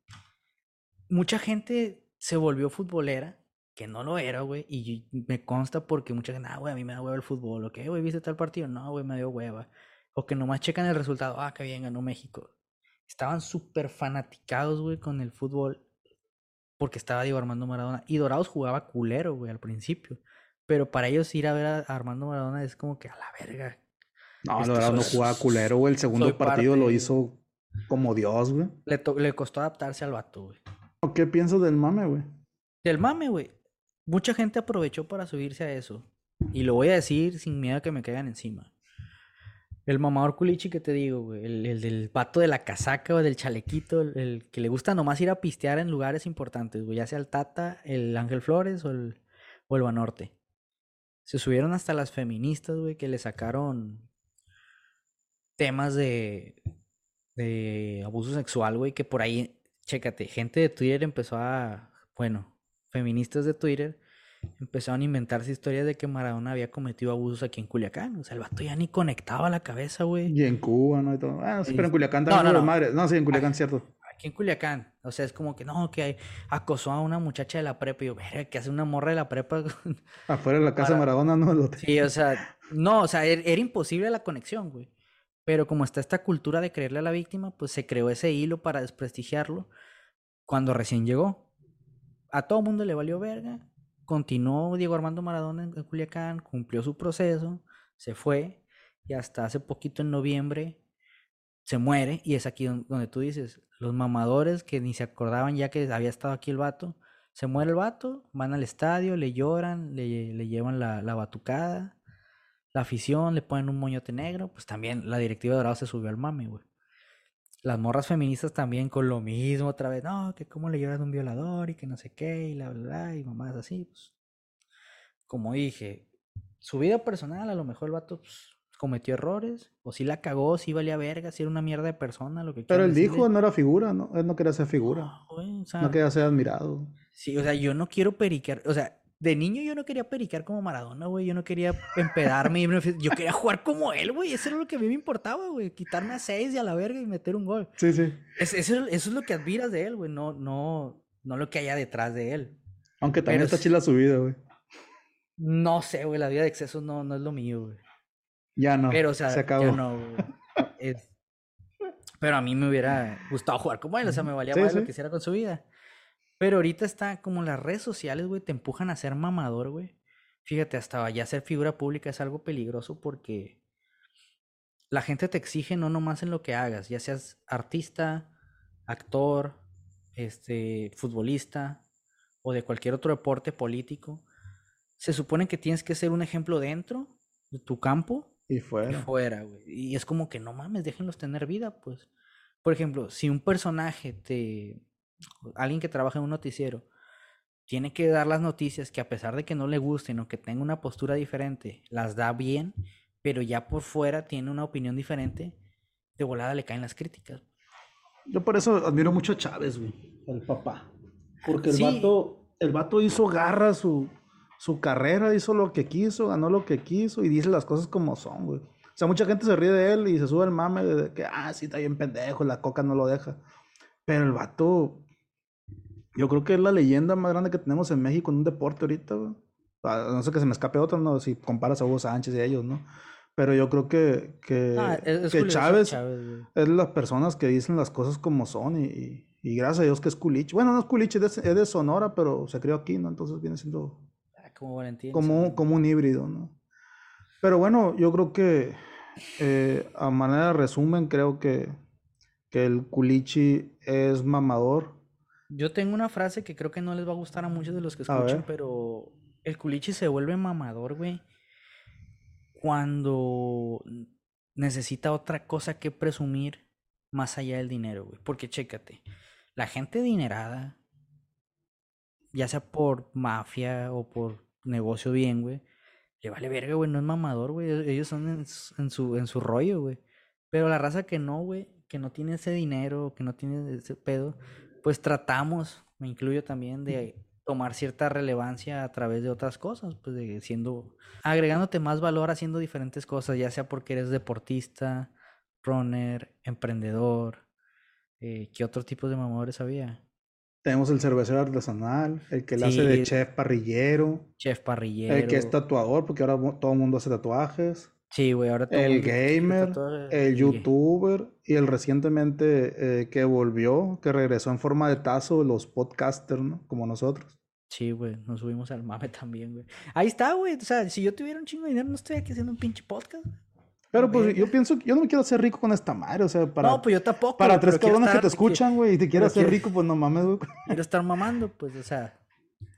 Mucha gente se volvió futbolera, que no lo era, güey, y me consta porque mucha gente, ah, güey, a mí me da hueva el fútbol, ¿ok, güey, viste tal partido? No, güey, me dio hueva. O que nomás checan el resultado, ah, que bien, ganó México. Estaban súper fanaticados, güey, con el fútbol porque estaba Diego Armando Maradona. Y Dorados jugaba culero, güey, al principio. Pero para ellos ir a ver a Armando Maradona es como que a la verga. No, la verdad no jugaba culero, güey. El segundo partido lo hizo como Dios, güey. Le, le costó adaptarse al vato, güey. ¿Qué piensas del mame, güey? Del mame, güey. Mucha gente aprovechó para subirse a eso. Y lo voy a decir sin miedo a que me caigan encima. El mamador culichi que te digo, güey. El, del pato de la casaca o del chalequito. El, que le gusta nomás ir a pistear en lugares importantes, güey. Ya sea el Tata, el Ángel Flores o el, o el Banorte. Se subieron hasta las feministas, güey, que le sacaron temas de, de abuso sexual, güey, que por ahí, chécate, gente de Twitter empezó a, bueno, feministas de Twitter empezaron a inventarse historias de que Maradona había cometido abusos aquí en Culiacán. O sea, el vato ya ni conectaba la cabeza, güey. Y en Cuba, ¿no? Y todo. Ah, sí, pero en Culiacán también no, no, no. madres. No, sí, en Culiacán, cierto. Aquí en Culiacán. O sea, es como que no, que acosó a una muchacha de la prepa. Y yo, verga, que hace una morra de la prepa. Afuera de la casa de Maradona, no lo Sí, o sea, no, o sea, er, era, imposible la conexión, güey. Pero como está esta cultura de creerle a la víctima, pues se creó ese hilo para desprestigiarlo cuando recién llegó. A todo mundo le valió verga. Continuó Diego Armando Maradona en Culiacán, cumplió su proceso, se fue y hasta hace poquito en noviembre se muere y es aquí donde tú dices, los mamadores que ni se acordaban ya que había estado aquí el vato, se muere el vato, van al estadio, le lloran, le, le llevan la, la, batucada, la afición, le ponen un moñote negro, pues también la directiva de Dorado se subió al mame, güey. Las morras feministas también con lo mismo otra vez, no, que cómo le lloran a un violador y que no sé qué, y la verdad, y mamás así, pues. Como dije, su vida personal, a lo mejor el vato pues, cometió errores, o si la cagó, si valía verga, si era una mierda de persona, lo que Pero él dijo, no era figura, ¿no? Él no quería ser figura. No, o sea, no quería ser admirado. Sí, o sea, yo no quiero periquear, o sea, de niño yo no quería periquear como Maradona, güey. Yo no quería empedarme. yo quería jugar como él, güey. Eso era lo que a mí me importaba, güey. Quitarme a seis y a la verga y meter un gol. Sí, sí. eso, es lo que admiras de él, güey. No, no, no lo que haya detrás de él. Aunque también está chila su vida, güey. No sé, güey. La vida de exceso no, no es lo mío, güey. Ya no. Pero, o sea, se acabó. Ya no, es... Pero a mí me hubiera gustado jugar como él. O sea, me valía más lo que hiciera con su vida. Pero ahorita está como las redes sociales, güey, te empujan a ser mamador, güey. Fíjate, hasta ya ser figura pública es algo peligroso porque la gente te exige no nomás en lo que hagas, ya seas artista, actor, este, futbolista o de cualquier otro deporte político. Se supone que tienes que ser un ejemplo dentro de tu campo y fuera. Y fuera, güey. Y es como que no mames, déjenlos tener vida, pues. Por ejemplo, si un personaje te alguien que trabaja en un noticiero, tiene que dar las noticias que a pesar de que no le gusten o que tenga una postura diferente, las da bien, pero ya por fuera tiene una opinión diferente, de volada le caen las críticas. Yo por eso admiro mucho a Chávez, güey, el papá. Porque el, vato, el vato hizo garra su, su carrera, hizo lo que quiso, ganó lo que quiso y dice las cosas como son, güey. O sea, mucha gente se ríe de él y se sube el mame de que, ah, sí, está bien pendejo, la coca no lo deja. Pero el vato yo creo que es la leyenda más grande que tenemos en México en un deporte ahorita, güey. No sé que se me escape otro, ¿no? Si comparas a Hugo Sánchez y ellos, ¿no? Pero yo creo que, que, que Chávez, es las personas que dicen las cosas como son y, y, gracias a Dios que es Culich. Bueno, no es Culich, es de, Sonora, pero se crió aquí, ¿no? Entonces viene siendo como, Valentín, como, como un híbrido, ¿no? Pero bueno, yo creo que eh, a manera de resumen, creo que, que el Culichi es mamador yo tengo una frase que creo que no les va a gustar a muchos de los que escuchan, pero el culichi se vuelve mamador, güey, cuando necesita otra cosa que presumir más allá del dinero, güey. Porque chécate, la gente dinerada, ya sea por mafia o por negocio bien, güey, le vale verga, güey, no es mamador, güey. Ellos son en, en, su, en su rollo, güey. Pero la raza que no, güey, que no tiene ese dinero, que no tiene ese pedo, pues tratamos, me incluyo también, de tomar cierta relevancia a través de otras cosas, pues de siendo, agregándote más valor haciendo diferentes cosas, ya sea porque eres deportista, runner, emprendedor, eh, ¿qué otros tipos de mamadores había? Tenemos el cervecero artesanal, el que le hace de chef parrillero. Chef parrillero. El que es tatuador, porque ahora todo el mundo hace tatuajes. Sí, güey, ahora todo El gamer, el youtuber y el recientemente eh, que volvió, que regresó en forma de tazo, los podcasters, ¿no? Como nosotros. Sí, güey, nos subimos al mame también, güey. Ahí está, güey. O sea, si yo tuviera un chingo de dinero, no estoy aquí haciendo un pinche podcast. Pero pues yo pienso que yo no me quiero hacer rico con esta madre, o sea, para. No, pues yo tampoco. Para tres cabrones que te escuchan, güey, y te quieres hacer rico, pues no mames, güey. Quiero estar mamando, pues, o sea,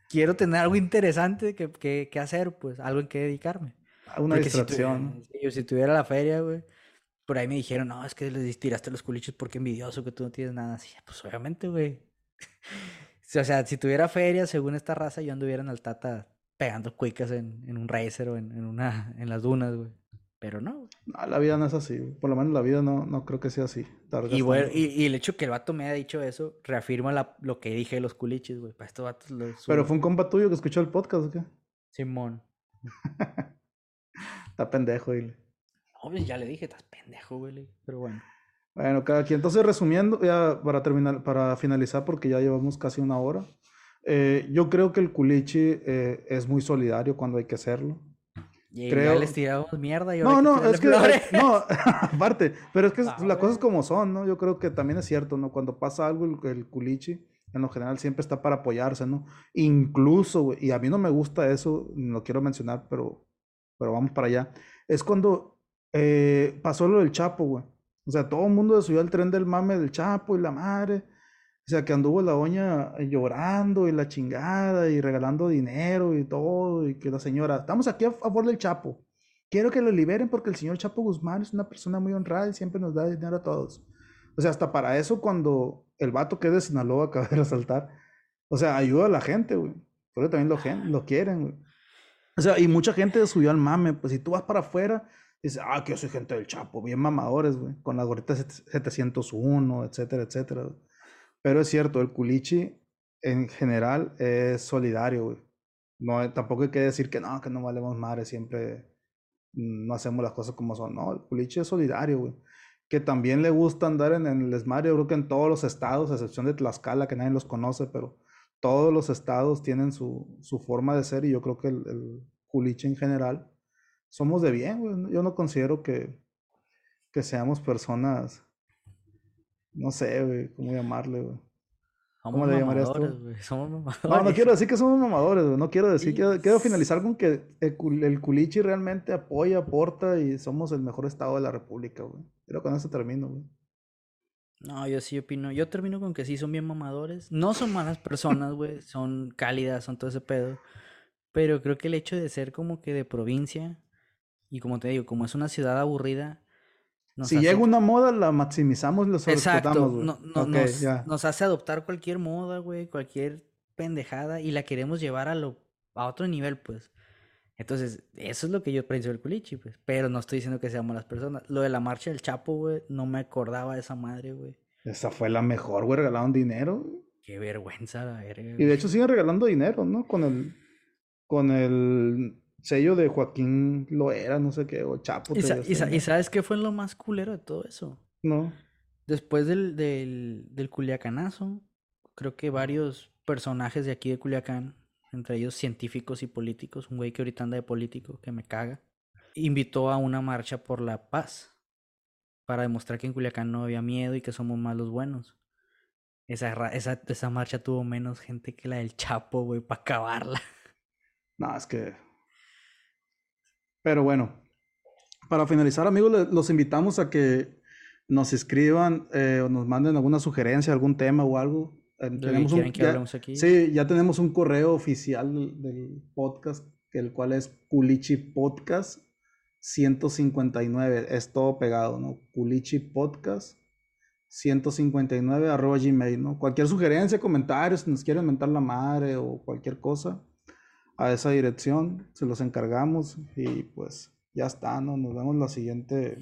quiero tener algo interesante que, que, que hacer, pues, algo en que dedicarme una distracción. Si si tuviera la feria, güey, por ahí me dijeron, no, es que les tiraste los culichos porque envidioso que tú no tienes nada así. Pues obviamente, güey. o sea, si tuviera feria, según esta raza, yo anduviera en Altata pegando cuicas en, en un racer o en, en, una, en las dunas, güey. Pero no, No, la vida no es así. Por lo menos la vida no, no creo que sea así. Y, bueno, y, el hecho que el vato me haya dicho eso reafirma la, lo que dije de los culiches, güey. Para estos vatos los... Pero fue un compa tuyo que escuchó el podcast, ¿o qué? Simón. Está pendejo, dile. Obvio, ya le dije, estás pendejo, güey. Pero bueno. Bueno, cada quien. Entonces, resumiendo, ya para terminar, para finalizar, porque ya llevamos casi una hora. eh, yo creo que el culichi eh, es muy solidario cuando hay que hacerlo. Y Creo- ya les tiramos mierda y No, no, es que, flores. no, aparte, pero es que Ah, las cosas como son, ¿no? Yo creo que también es cierto, ¿no? Cuando pasa algo, el, el culichi, en lo general, siempre está para apoyarse, ¿no? Incluso, güey, y a mí no me gusta eso, no quiero mencionar, pero, pero vamos para allá. Es cuando eh, pasó lo del Chapo, güey. O sea, todo el mundo subió al tren del mame del Chapo y la madre. O sea, que anduvo la doña eh, llorando y la chingada y regalando dinero y todo. Y que la señora, estamos aquí a favor del Chapo. Quiero que lo liberen porque el señor Chapo Guzmán es una persona muy honrada y siempre nos da dinero a todos. O sea, hasta para eso cuando el vato que es de Sinaloa acaba de resaltar, o sea, ayuda a la gente, güey. Porque también lo, quieren, güey. O sea, y mucha gente subió al mame, pues si tú vas para afuera, dices, ah, que yo soy gente del Chapo, bien mamadores, güey, con la gorrita set- 701, etcétera, etcétera. Pero es cierto, el culichi en general es solidario, güey. No, tampoco hay que decir que no, que no valemos madre, siempre mm, no hacemos las cosas como son. No, el culichi es solidario, güey. Que también le gusta andar en, el desmadre, creo que en todos los estados, a excepción de Tlaxcala, que nadie los conoce, pero todos los estados tienen su, su forma de ser y yo creo que el, el culichi en general somos de bien, güey. Yo no considero que, que seamos personas, no sé, güey, cómo llamarle, güey. ¿Cómo le llamarías tú? Somos mamadores. No, no quiero decir que somos mamadores, güey. No quiero decir, Sí, quiero, quiero sí. finalizar con que el, cul- el culichi realmente apoya, aporta y somos el mejor estado de la república, güey. Pero con eso termino, güey. No, yo sí opino. Yo termino con que sí son bien mamadores. No son malas personas, güey. Son cálidas, son todo ese pedo. Pero creo que el hecho de ser como que de provincia y como te digo, como es una ciudad aburrida, nos si hace- llega una moda, la maximizamos y la Exacto, güey. no- no- Ok, nos, hace adoptar cualquier moda, güey, cualquier pendejada y la queremos llevar a lo a otro nivel, pues. Entonces, eso es lo que yo pienso del culichi, pues. Pero no estoy diciendo que seamos las personas. Lo de la marcha del Chapo, güey, no me acordaba de esa madre, güey. Esa fue la mejor, güey. Regalaron dinero. Qué vergüenza la verga. Y de hecho siguen regalando dinero, ¿no? Con el, con el sello de Joaquín Loera, no sé qué, o Chapo. ¿Y, sa- y sabes qué fue lo más culero de todo eso? No. Después del, del, del Culiacanazo, creo que varios personajes de aquí de Culiacán, entre ellos científicos y políticos, un güey que ahorita anda de político, que me caga, invitó a una marcha por la paz para demostrar que en Culiacán no había miedo y que somos más los buenos. Esa, esa, esa marcha tuvo menos gente que la del Chapo, güey, para acabarla. No, es que. Pero bueno, para finalizar, amigos, los invitamos a que nos escriban eh, o nos manden alguna sugerencia, algún tema o algo. Eh, tenemos un, quieran que ya- aquí. sí, ya tenemos un correo oficial del, del podcast, que el cual es Culichi Podcast 159. Es todo pegado, ¿no? Culichi Podcast 159 arroba gmail, ¿no? Cualquier sugerencia, comentarios, si nos quieren mentar la madre o cualquier cosa, a esa dirección se los encargamos y pues ya está, ¿no? Nos vemos la siguiente